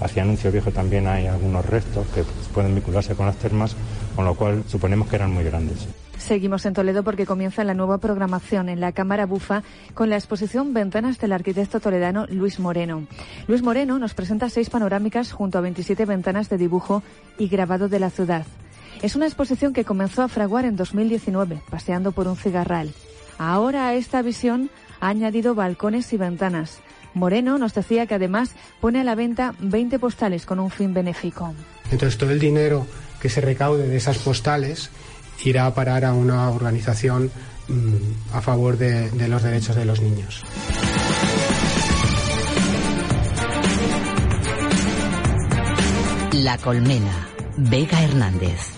Speaker 20: Hacia Anuncio Viejo también hay algunos restos que pueden vincularse con las termas, con lo cual suponemos que eran muy grandes.
Speaker 16: Seguimos en Toledo porque comienza la nueva programación en la Cámara Bufa con la exposición Ventanas del arquitecto toledano Luis Moreno. Luis Moreno nos presenta seis panorámicas junto a 27 ventanas de dibujo y grabado de la ciudad. Es una exposición que comenzó a fraguar en 2019, paseando por un cigarral. Ahora a esta visión ha añadido balcones y ventanas. Moreno nos decía que además pone a la venta 20 postales con un fin benéfico.
Speaker 21: Entonces todo el dinero que se recaude de esas postales irá a parar a una organización mm, a favor de, de los derechos de los niños.
Speaker 11: La Colmena, Vega Hernández.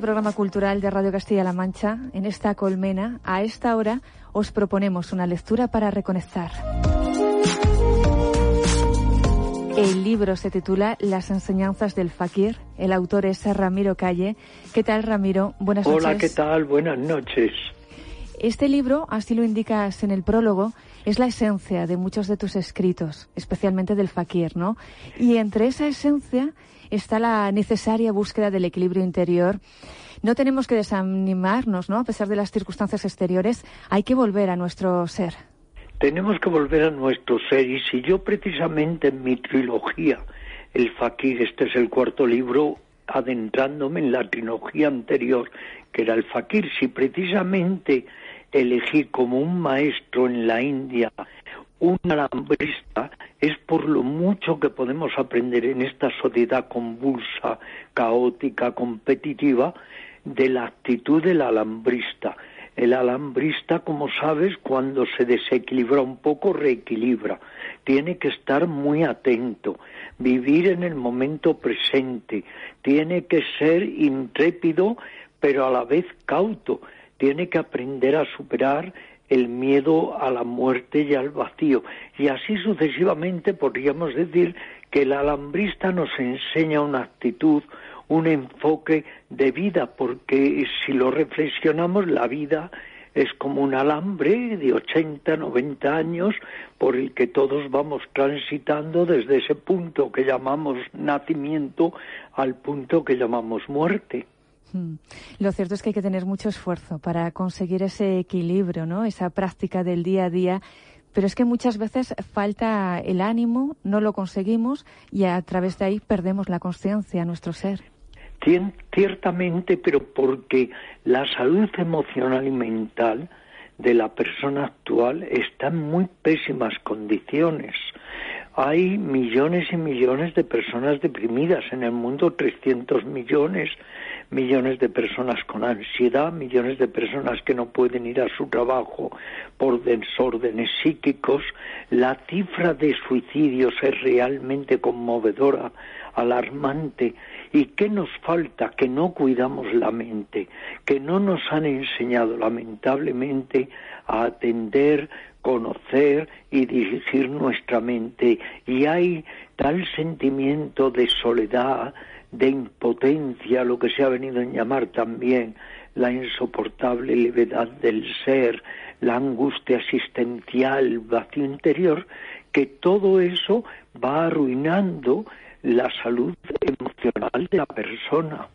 Speaker 16: Este programa cultural de Radio Castilla-La Mancha, en esta colmena, a esta hora, os proponemos una lectura para reconectar. El libro se titula Las enseñanzas del fakir. El autor es Ramiro Calle. ¿Qué tal, Ramiro? Buenas noches.
Speaker 22: Hola, ¿qué tal? Buenas noches.
Speaker 16: Este libro, así lo indicas en el prólogo, es la esencia de muchos de tus escritos, especialmente del fakir, ¿no? Y entre esa esencia está la necesaria búsqueda del equilibrio interior. No tenemos que desanimarnos, ¿no? A pesar de las circunstancias exteriores, hay que volver a nuestro ser.
Speaker 22: Tenemos que volver a nuestro ser y si yo precisamente en mi trilogía, El Fakir, este es el cuarto libro, adentrándome en la trilogía anterior, que era el Fakir, si precisamente elegí como un maestro en la India un alambrista es por lo mucho que podemos aprender en esta sociedad convulsa, caótica, competitiva, de la actitud del alambrista. El alambrista, como sabes, cuando se desequilibra un poco, reequilibra. Tiene que estar muy atento, vivir en el momento presente, tiene que ser intrépido, pero a la vez cauto, tiene que aprender a superar el miedo a la muerte y al vacío. Y así sucesivamente podríamos decir que el alambrista nos enseña una actitud, un enfoque de vida, porque si lo reflexionamos, la vida es como un alambre de 80, 90 años por el que todos vamos transitando desde ese punto que llamamos nacimiento al punto que llamamos muerte.
Speaker 16: Hmm. Lo cierto es que hay que tener mucho esfuerzo para conseguir ese equilibrio, ¿no? Esa práctica del día a día. Pero es que muchas veces falta el ánimo, no lo conseguimos y a través de ahí perdemos la conciencia, nuestro ser.
Speaker 22: Ciertamente, pero porque la salud emocional y mental de la persona actual está en muy pésimas condiciones. Hay millones y millones de personas deprimidas en el mundo, 300 millones millones de personas con ansiedad, millones de personas que no pueden ir a su trabajo por desórdenes psíquicos. La cifra de suicidios es realmente conmovedora, alarmante. ¿Y qué nos falta? Que no cuidamos la mente, que no nos han enseñado lamentablemente a atender conocer y dirigir nuestra mente. Y hay tal sentimiento de soledad, de impotencia, lo que se ha venido a llamar también la insoportable levedad del ser, la angustia existencial, vacío interior, que todo eso va arruinando la salud emocional de la persona.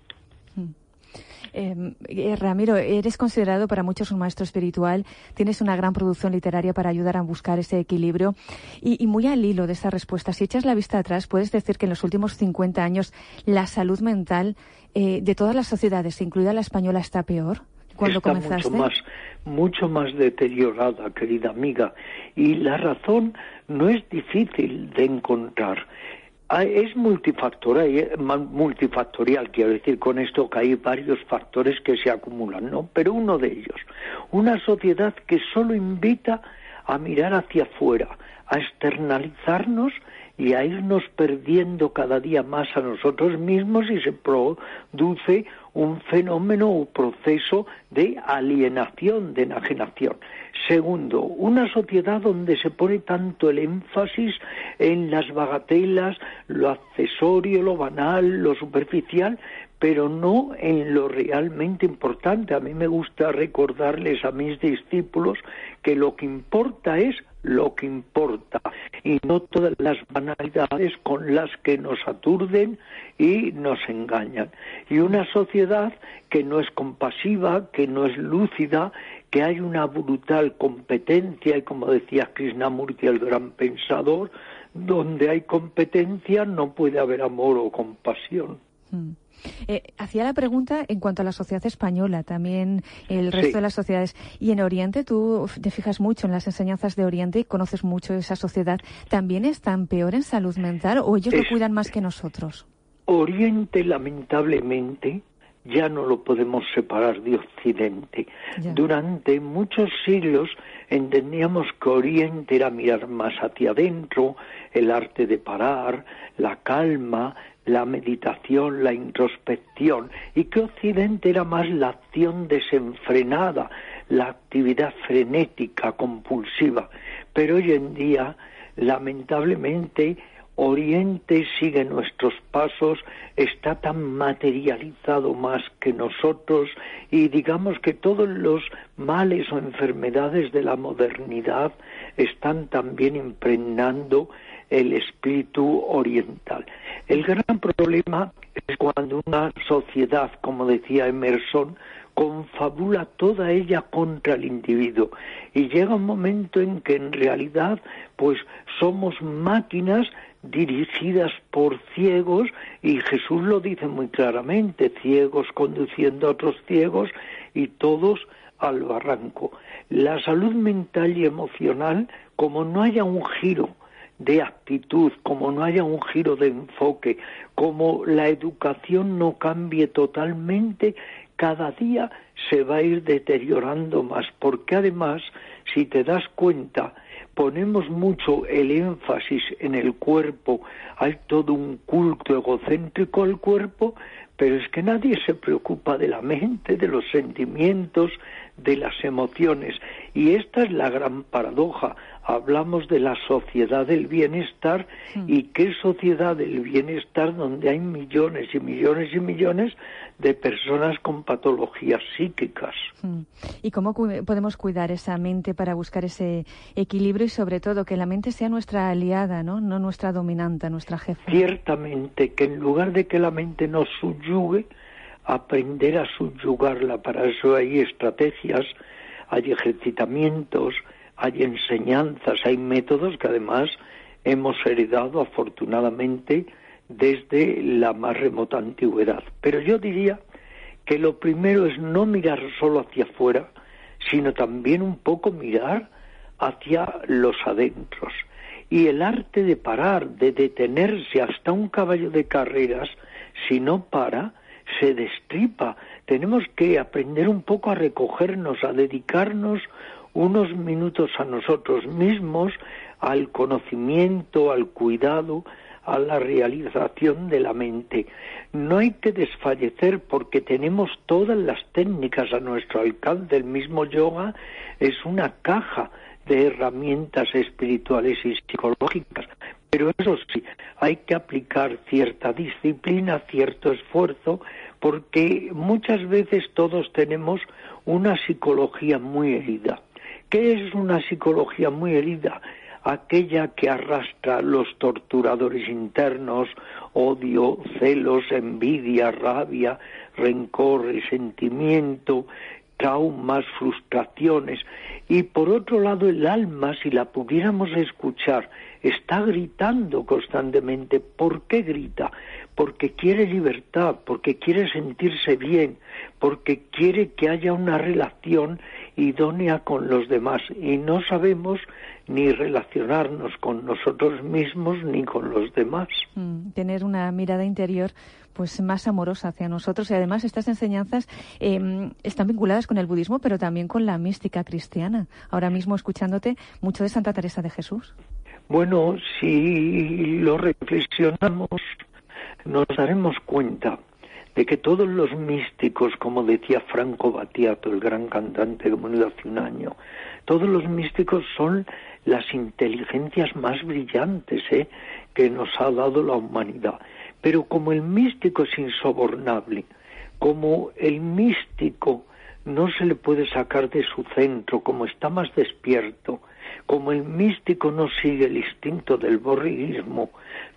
Speaker 16: Em, eh, Ramiro, eres considerado para muchos un maestro espiritual, tienes una gran producción literaria para ayudar a buscar ese equilibrio y, muy al hilo de esa respuesta, si echas la vista atrás, puedes decir que en los últimos 50 años la salud mental eh, de todas las sociedades, incluida la española, está peor. Cuando
Speaker 22: está
Speaker 16: comenzaste?
Speaker 22: mucho más, mucho más deteriorada, querida amiga, y la razón no es difícil de encontrar. Ah, es multifactorial, quiero decir con esto que hay varios factores que se acumulan, ¿no? Pero uno de ellos, una sociedad que solo invita a mirar hacia afuera, a externalizarnos y a irnos perdiendo cada día más a nosotros mismos y se produce un fenómeno o proceso de alienación, de enajenación. Segundo, una sociedad donde se pone tanto el énfasis en las bagatelas, lo accesorio, lo banal, lo superficial, pero no en lo realmente importante. A mí me gusta recordarles a mis discípulos que lo que importa es lo que importa y no todas las banalidades con las que nos aturden y nos engañan. Y una sociedad que no es compasiva, que no es lúcida, que hay una brutal competencia y como decía Krishnamurti, el gran pensador, donde hay competencia no puede haber amor o compasión.
Speaker 16: Hmm. Eh, hacía la pregunta en cuanto a la sociedad española, también el resto de las sociedades. Y en Oriente, tú te fijas mucho en las enseñanzas de Oriente y conoces mucho esa sociedad. ¿También están peor en salud mental o ellos lo cuidan más que nosotros?
Speaker 22: Oriente, lamentablemente, ya no lo podemos separar de Occidente. Durante muchos siglos entendíamos que Oriente era mirar más hacia adentro, el arte de parar, la calma, la meditación, la introspección, y que Occidente era más la acción desenfrenada, la actividad frenética, compulsiva. Pero hoy en día, lamentablemente, Oriente sigue nuestros pasos, está tan materializado más que nosotros y digamos que todos los males o enfermedades de la modernidad están también impregnando el espíritu oriental. El gran problema es cuando una sociedad, como decía Emerson, confabula toda ella contra el individuo y llega un momento en que en realidad pues somos máquinas dirigidas por ciegos y Jesús lo dice muy claramente, ciegos conduciendo a otros ciegos y todos al barranco. La salud mental y emocional, como no haya un giro de actitud, como no haya un giro de enfoque, como la educación no cambie totalmente, cada día se va a ir deteriorando más, porque además, si te das cuenta, ponemos mucho el énfasis en el cuerpo, hay todo un culto egocéntrico al cuerpo, pero es que nadie se preocupa de la mente, de los sentimientos, de las emociones. Y esta es la gran paradoja. Hablamos de la sociedad del bienestar hmm. y qué sociedad del bienestar donde hay millones y millones y millones de personas con patologías psíquicas.
Speaker 16: Hmm. ¿Y cómo podemos cuidar esa mente para buscar ese equilibrio y sobre todo que la mente sea nuestra aliada, no, no nuestra dominante, nuestra jefa?
Speaker 22: Ciertamente que en lugar de que la mente nos subyugue, aprender a subyugarla. Para eso hay estrategias, hay ejercitamientos, hay enseñanzas, hay métodos que además hemos heredado afortunadamente desde la más remota antigüedad. Pero yo diría que lo primero es no mirar solo hacia afuera, sino también un poco mirar hacia los adentros. Y el arte de parar, de detenerse hasta un caballo de carreras, si no para, se destripa. Tenemos que aprender un poco a recogernos, a dedicarnos unos minutos a nosotros mismos, al conocimiento, al cuidado, a la realización de la mente. No hay que desfallecer porque tenemos todas las técnicas a nuestro alcance. El mismo yoga es una caja de herramientas espirituales y psicológicas. Pero eso sí, hay que aplicar cierta disciplina, cierto esfuerzo, porque muchas veces todos tenemos una psicología muy herida. ¿Qué es una psicología muy herida? Aquella que arrastra los torturadores internos, odio, celos, envidia, rabia, rencor, resentimiento, traumas, frustraciones. Y por otro lado, el alma, si la pudiéramos escuchar, está gritando constantemente. ¿Por qué grita? Porque quiere libertad, porque quiere sentirse bien, porque quiere que haya una relación idónea con los demás. Y no sabemos ni relacionarnos con nosotros mismos ni con los demás.
Speaker 16: Mm, tener una mirada interior pues más amorosa hacia nosotros y además estas enseñanzas em, están vinculadas con el budismo pero también con la mística cristiana. Ahora mismo escuchándote mucho de Santa Teresa de Jesús.
Speaker 22: Bueno, si lo reflexionamos nos daremos cuenta de que todos los místicos, como decía Franco Battiato, el gran cantante que murió hace un año, todos los místicos son las inteligencias más brillantes ¿eh? que nos ha dado la humanidad. Pero como el místico es insobornable, como el místico no se le puede sacar de su centro, como está más despierto, como el místico no sigue el instinto del borriguismo,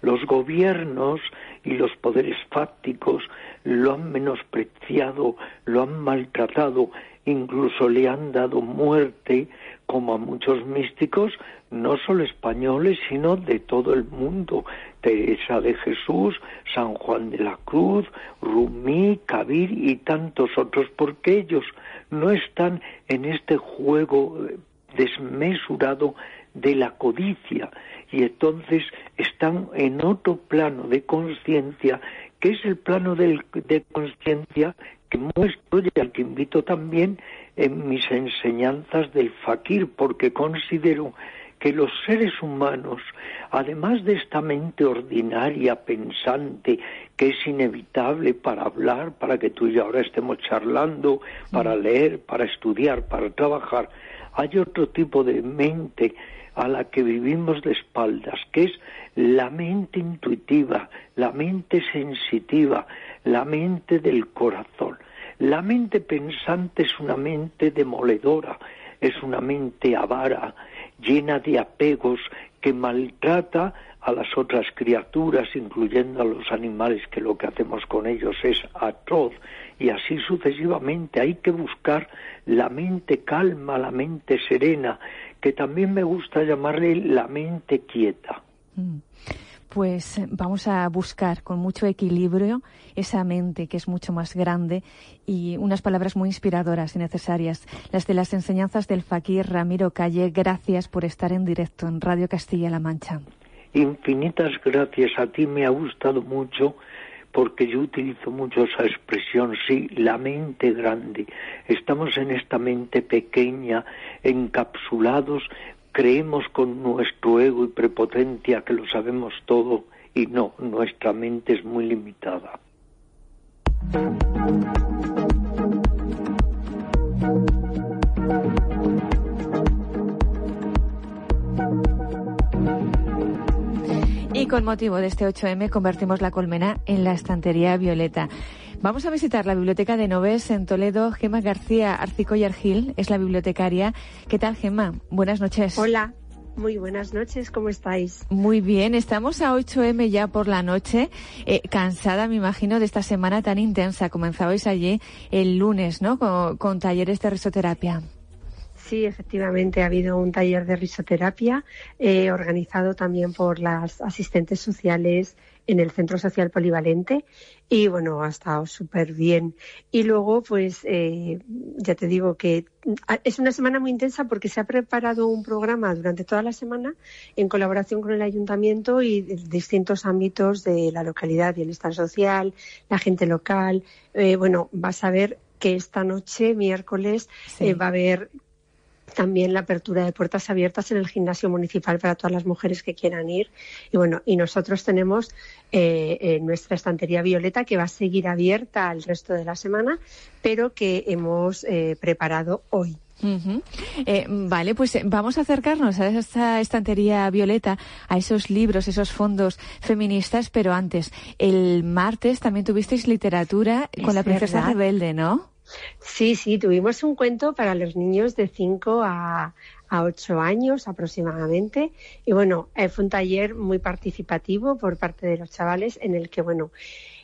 Speaker 22: los gobiernos y los poderes fácticos lo han menospreciado, lo han maltratado, incluso le han dado muerte, como a muchos místicos, no solo españoles, sino de todo el mundo. Teresa de Jesús, San Juan de la Cruz, Rumí, Kabir y tantos otros, porque ellos no están en este juego desmesurado de la codicia y entonces están en otro plano de conciencia que es el plano de conciencia que muestro y al que invito también en mis enseñanzas del fakir porque considero que los seres humanos, además de esta mente ordinaria, pensante, que es inevitable para hablar, para que tú y yo ahora estemos charlando, para leer, para estudiar, para trabajar, hay otro tipo de mente a la que vivimos de espaldas, que es la mente intuitiva, la mente sensitiva, la mente del corazón. La mente pensante es una mente demoledora, es una mente avara, llena de apegos que maltrata a las otras criaturas, incluyendo a los animales, que lo que hacemos con ellos es atroz, y así sucesivamente. Hay que buscar la mente calma, la mente serena, que también me gusta llamarle la mente quieta. Mm.
Speaker 16: Pues vamos a buscar con mucho equilibrio esa mente que es mucho más grande y unas palabras muy inspiradoras y necesarias, las de las enseñanzas del fakir Ramiro Calle. Gracias por estar en directo en Radio Castilla-La Mancha.
Speaker 22: Infinitas gracias. A ti me ha gustado mucho porque yo utilizo mucho esa expresión, sí, la mente grande. Estamos en esta mente pequeña, encapsulados, creemos con nuestro ego y prepotencia que lo sabemos todo y no, nuestra mente es muy limitada.
Speaker 16: Y con motivo de este 8M convertimos la colmena en la estantería violeta. Vamos a visitar la biblioteca de Noves en Toledo. Gema García Arcicoy Gil es la bibliotecaria. ¿Qué tal, Gema? Buenas noches.
Speaker 23: Hola. Muy buenas noches, ¿cómo estáis?
Speaker 16: Muy bien, estamos a 8M ya por la noche, eh, cansada me imagino de esta semana tan intensa. Comenzabais allí el lunes, ¿no? con talleres de risoterapia.
Speaker 23: Sí, efectivamente ha habido un taller de risoterapia eh, organizado también por las asistentes sociales en el Centro Social Polivalente y bueno, ha estado súper bien. Y luego, pues eh, ya te digo que es una semana muy intensa porque se ha preparado un programa durante toda la semana en colaboración con el ayuntamiento y distintos ámbitos de la localidad, bienestar social, la gente local. Eh, bueno, vas a ver que esta noche, miércoles, va a haber también la apertura de puertas abiertas en el gimnasio municipal para todas las mujeres que quieran ir. Y bueno, y nosotros tenemos eh, nuestra estantería violeta que va a seguir abierta el resto de la semana, pero que hemos eh, preparado hoy.
Speaker 16: Eh, vale, pues eh, vamos a acercarnos a esa estantería violeta, a esos libros, esos fondos feministas, pero antes, el martes también tuvisteis literatura con la princesa rebelde, ¿no?
Speaker 23: Sí, sí, tuvimos un cuento para los niños de 5 a, a 8 años aproximadamente. Y bueno, eh, fue un taller muy participativo por parte de los chavales en el que, bueno,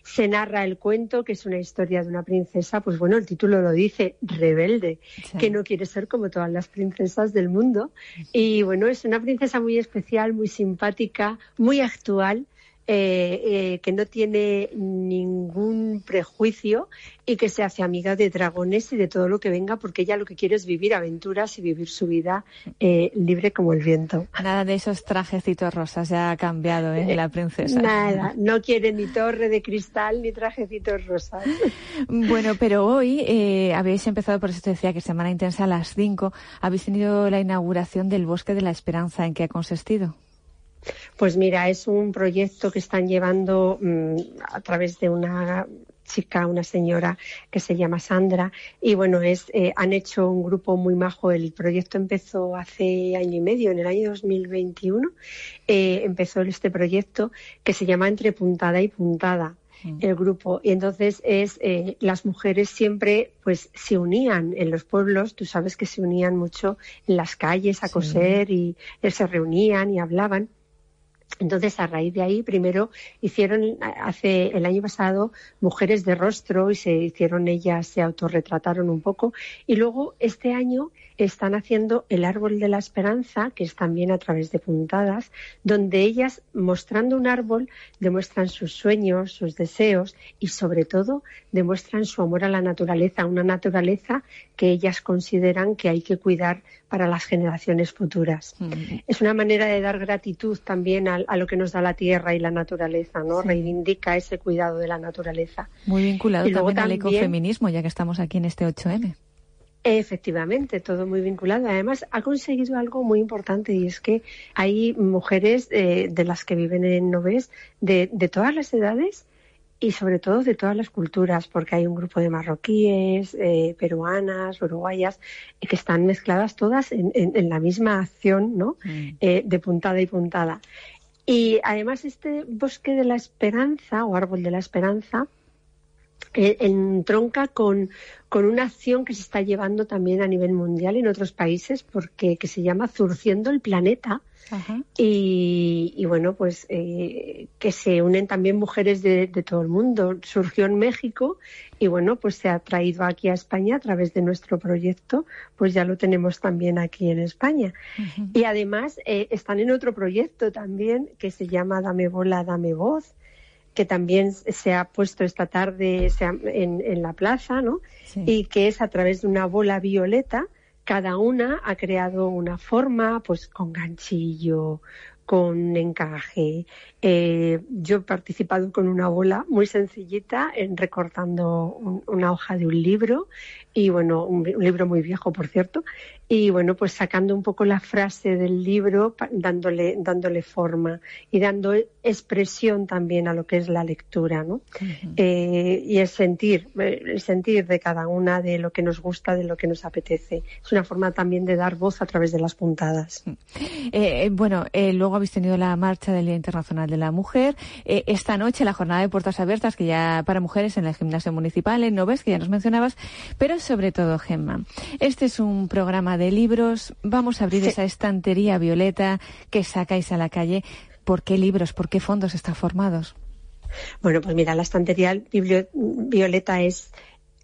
Speaker 23: se narra el cuento, que es una historia de una princesa, pues bueno, el título lo dice, rebelde, que no quiere ser como todas las princesas del mundo. Y bueno, es una princesa muy especial, muy simpática, muy actual eh, eh, que no tiene ningún prejuicio y que se hace amiga de dragones y de todo lo que venga, porque ella lo que quiere es vivir aventuras y vivir su vida eh, libre como el viento.
Speaker 16: Nada de esos trajecitos rosas, ya ha cambiado ¿eh? la princesa.
Speaker 23: Nada, no quiere ni torre de cristal ni trajecitos rosas.
Speaker 16: Bueno, pero hoy habéis empezado, por eso te decía que semana intensa a las 5, habéis tenido la inauguración del Bosque de la Esperanza. ¿En qué ha consistido?
Speaker 23: Pues mira, es un proyecto que están llevando mm, a través de una chica, una señora que se llama Sandra. Y bueno, es eh, han hecho un grupo muy majo. El proyecto empezó hace año y medio, en el año 2021 eh, empezó este proyecto que se llama Entre Puntada y Puntada mm. el grupo. Y entonces es eh, las mujeres siempre pues se unían en los pueblos. Tú sabes que se unían mucho en las calles a coser y se reunían y hablaban entonces, a raíz de ahí, primero hicieron, hace el año pasado, mujeres de rostro y se hicieron ellas, se autorretrataron un poco. Y luego, este año, están haciendo el árbol de la esperanza, que es también a través de puntadas, donde ellas, mostrando un árbol, demuestran sus sueños, sus deseos y, sobre todo, demuestran su amor a la naturaleza, una naturaleza que ellas consideran que hay que cuidar para las generaciones futuras. Mm. Es una manera de dar gratitud también a, lo que nos da la tierra y la naturaleza, ¿no? Reivindica ese cuidado de la naturaleza.
Speaker 16: Muy vinculado también, al ecofeminismo, ya que estamos aquí en este 8M.
Speaker 23: Efectivamente, todo muy vinculado. Además, ha conseguido algo muy importante y es que hay mujeres eh, de las que viven en Noves de, de todas las edades y sobre todo de todas las culturas, porque hay un grupo de marroquíes, eh, peruanas, uruguayas, eh, que están mezcladas todas en, la misma acción, ¿no? Mm. Eh, de puntada y puntada. Y además este bosque de la esperanza o árbol de la esperanza entronca con, con una acción que se está llevando también a nivel mundial en otros países, porque que se llama Zurciendo el Planeta, y, bueno, pues eh, que se unen también mujeres de, todo el mundo. Surgió en México y bueno, pues se ha traído aquí a España a través de nuestro proyecto, pues ya lo tenemos también aquí en España. Y además eh, están en otro proyecto también que se llama Dame Bola, Dame Voz que también se ha puesto esta tarde en, en la plaza, ¿no? Y que es a través de una bola violeta cada una ha creado una forma, pues con ganchillo, con encaje. Eh, yo he participado con una bola muy sencillita en recortando una hoja de un libro y bueno, un, libro muy viejo, por cierto, y bueno, pues sacando un poco la frase del libro, dándole, dándole forma y dando expresión también a lo que es la lectura, ¿no? Eh, y el sentir, el sentir de cada una de lo que nos gusta, de lo que nos apetece. Es una forma también de dar voz a través de las puntadas.
Speaker 16: Eh, bueno, eh, luego habéis tenido la marcha del Día Internacional de la Mujer. esta noche la jornada de puertas abiertas, que ya para mujeres en el gimnasio municipal, en Noves, que ya nos mencionabas, pero sobre todo, Gemma. Este es un programa de libros. Vamos a abrir esa estantería violeta que sacáis a la calle. ¿Por qué libros? ¿Por qué fondos están formados?
Speaker 23: Bueno, pues mira, la estantería violeta es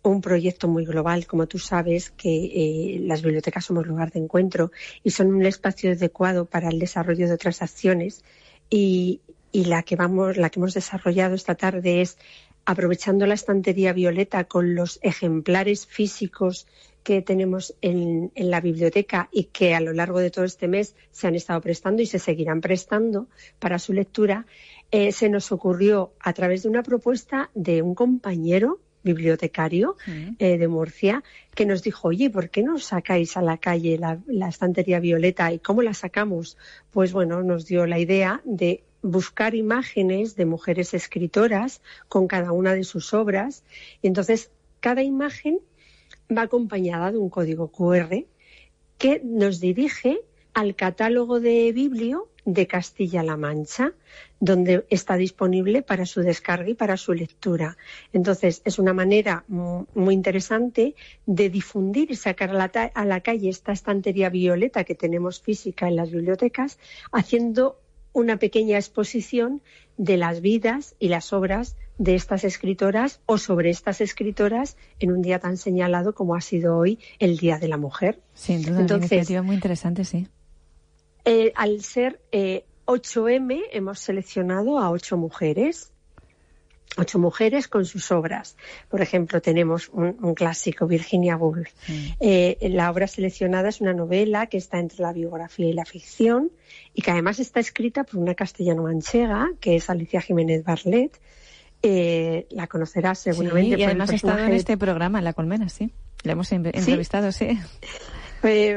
Speaker 23: un proyecto muy global, como tú sabes, que eh, las bibliotecas somos lugar de encuentro y son un espacio adecuado para el desarrollo de otras acciones y, y la que vamos, la que hemos desarrollado esta tarde es aprovechando la estantería violeta con los ejemplares físicos que tenemos en, la biblioteca y que a lo largo de todo este mes se han estado prestando y se seguirán prestando para su lectura, eh, se nos ocurrió a través de una propuesta de un compañero bibliotecario mm. eh, de Murcia que nos dijo, oye, ¿por qué no sacáis a la calle la, la estantería violeta y cómo la sacamos? Pues bueno, nos dio la idea de buscar imágenes de mujeres escritoras con cada una de sus obras y entonces cada imagen va acompañada de un código QR que nos dirige al catálogo de Biblio de Castilla-La Mancha, donde está disponible para su descarga y para su lectura. Entonces, es una manera muy interesante de difundir y sacar a la, a la calle esta estantería violeta que tenemos física en las bibliotecas, haciendo una pequeña exposición de las vidas y las obras de estas escritoras o sobre estas escritoras en un día tan señalado como ha sido hoy el Día de la Mujer.
Speaker 16: Sin duda, Entonces, una iniciativa muy interesante, sí.
Speaker 23: Eh, al ser 8M, eh, hemos seleccionado a ocho mujeres, ocho mujeres con sus obras. Por ejemplo, tenemos un, clásico, Virginia Woolf. Mm. Eh, la obra seleccionada es una novela que está entre la biografía y la ficción y que además está escrita por una castellano-manchega, que es Alicia Jiménez Barlet. la conocerás seguramente.
Speaker 16: y además ha estado en este programa, en La Colmena, sí. La hemos entrevistado, sí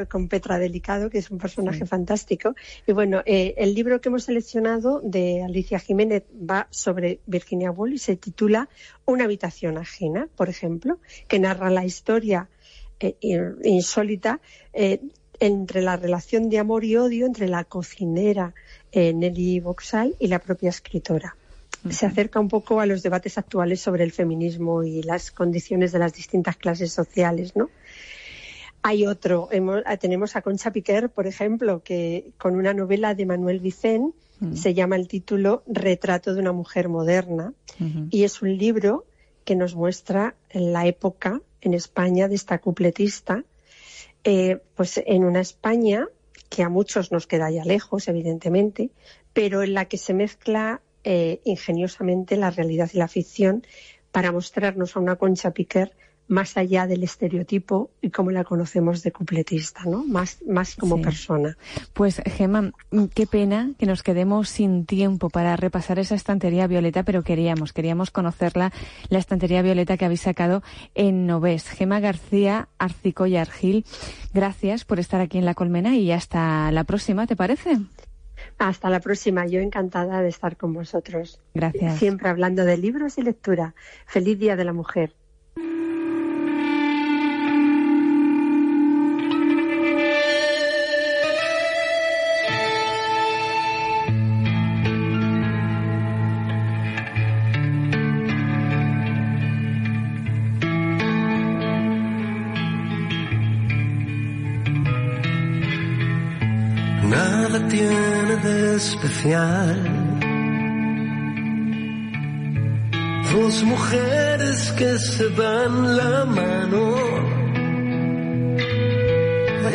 Speaker 23: con Petra Delicado, que es un personaje fantástico. Y bueno, eh, el libro que hemos seleccionado de Alicia Jiménez va sobre Virginia Woolf y se titula Una habitación ajena, por ejemplo, que narra la historia eh, insólita eh, entre la relación de amor y odio entre la cocinera Nelly Boxall y la propia escritora se acerca un poco a los debates actuales sobre el feminismo y las condiciones de las distintas clases sociales, ¿no? Hay otro, ah, tenemos a Concha Piquer, por ejemplo, que con una novela de Manuel Vicén mm. se llama el título Retrato de una mujer moderna y es un libro que nos muestra la época en España de esta cupletista, eh, pues en una España que a muchos nos queda ya lejos, evidentemente, pero en la que se mezcla eh, ingeniosamente la realidad y la ficción para mostrarnos a una Concha Piquer más allá del estereotipo y como la conocemos de cupletista, ¿no? Más, más como persona.
Speaker 16: Pues Gemma, qué pena que nos quedemos sin tiempo para repasar esa estantería violeta, pero queríamos, queríamos conocerla, la estantería violeta que habéis sacado en Noves. Gema García Arcicoya Argil, gracias por estar aquí en La Colmena y hasta la próxima, ¿te parece?
Speaker 23: Hasta la próxima. Yo encantada de estar con vosotros.
Speaker 16: Gracias.
Speaker 23: Siempre hablando de libros y lectura. Feliz Día de la Mujer.
Speaker 24: Tiene de especial. Dos mujeres que se dan la mano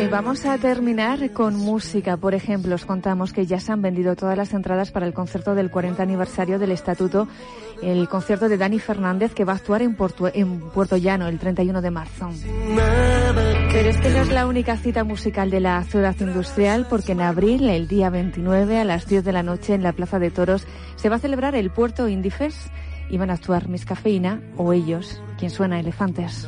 Speaker 16: vamos a terminar con música. Por ejemplo, os contamos que ya se han vendido todas las entradas para el concierto del 40 aniversario del Estatuto, el concierto de Dani Fernández que va a actuar en Puerto, en Puerto Llano el 31 de marzo. Pero es que no es la única cita musical de la ciudad industrial porque en abril, el día 29 a las 10 de la noche en la Plaza de Toros, se va a celebrar el Puerto Indifes y van a actuar Miss Cafeína o ellos, quien suena Elefantes.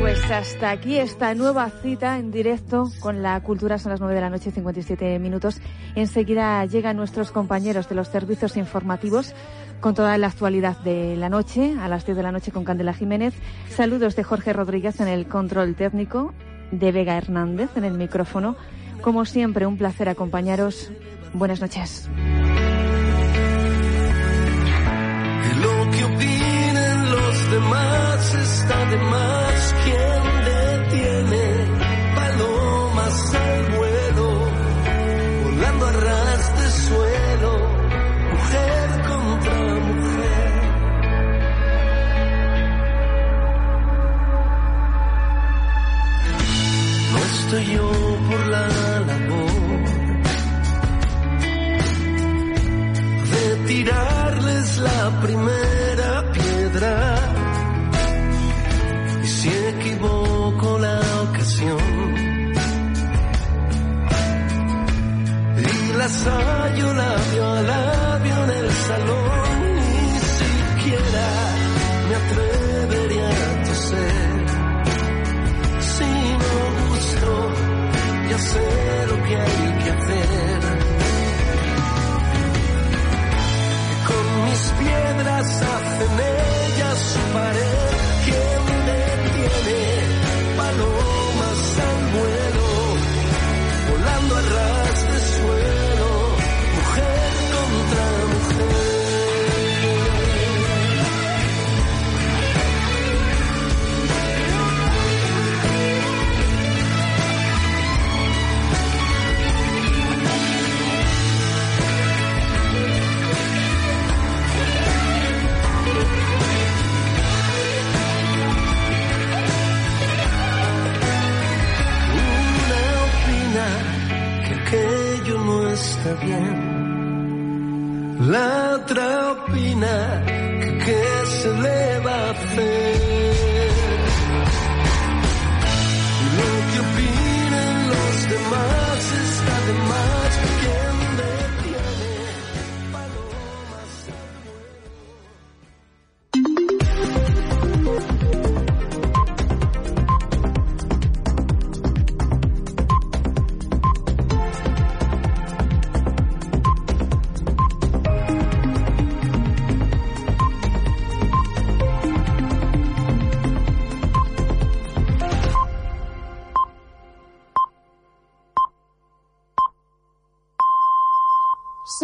Speaker 16: Pues hasta aquí esta nueva cita en directo con la cultura. Son las 9 de la noche, 57 minutos. Enseguida llegan nuestros compañeros de los servicios informativos con toda la actualidad de la noche, a las 10 de la noche con Candela Jiménez. Saludos de Jorge Rodríguez en el control técnico, de Vega Hernández en el micrófono. Como siempre, un placer acompañaros. Buenas noches.
Speaker 24: Demás está de más quien detiene palomas al vuelo, volando a ras de suelo, mujer contra mujer. No estoy yo por la labor de tirarles la primera si equivoco la ocasión. Y las bien.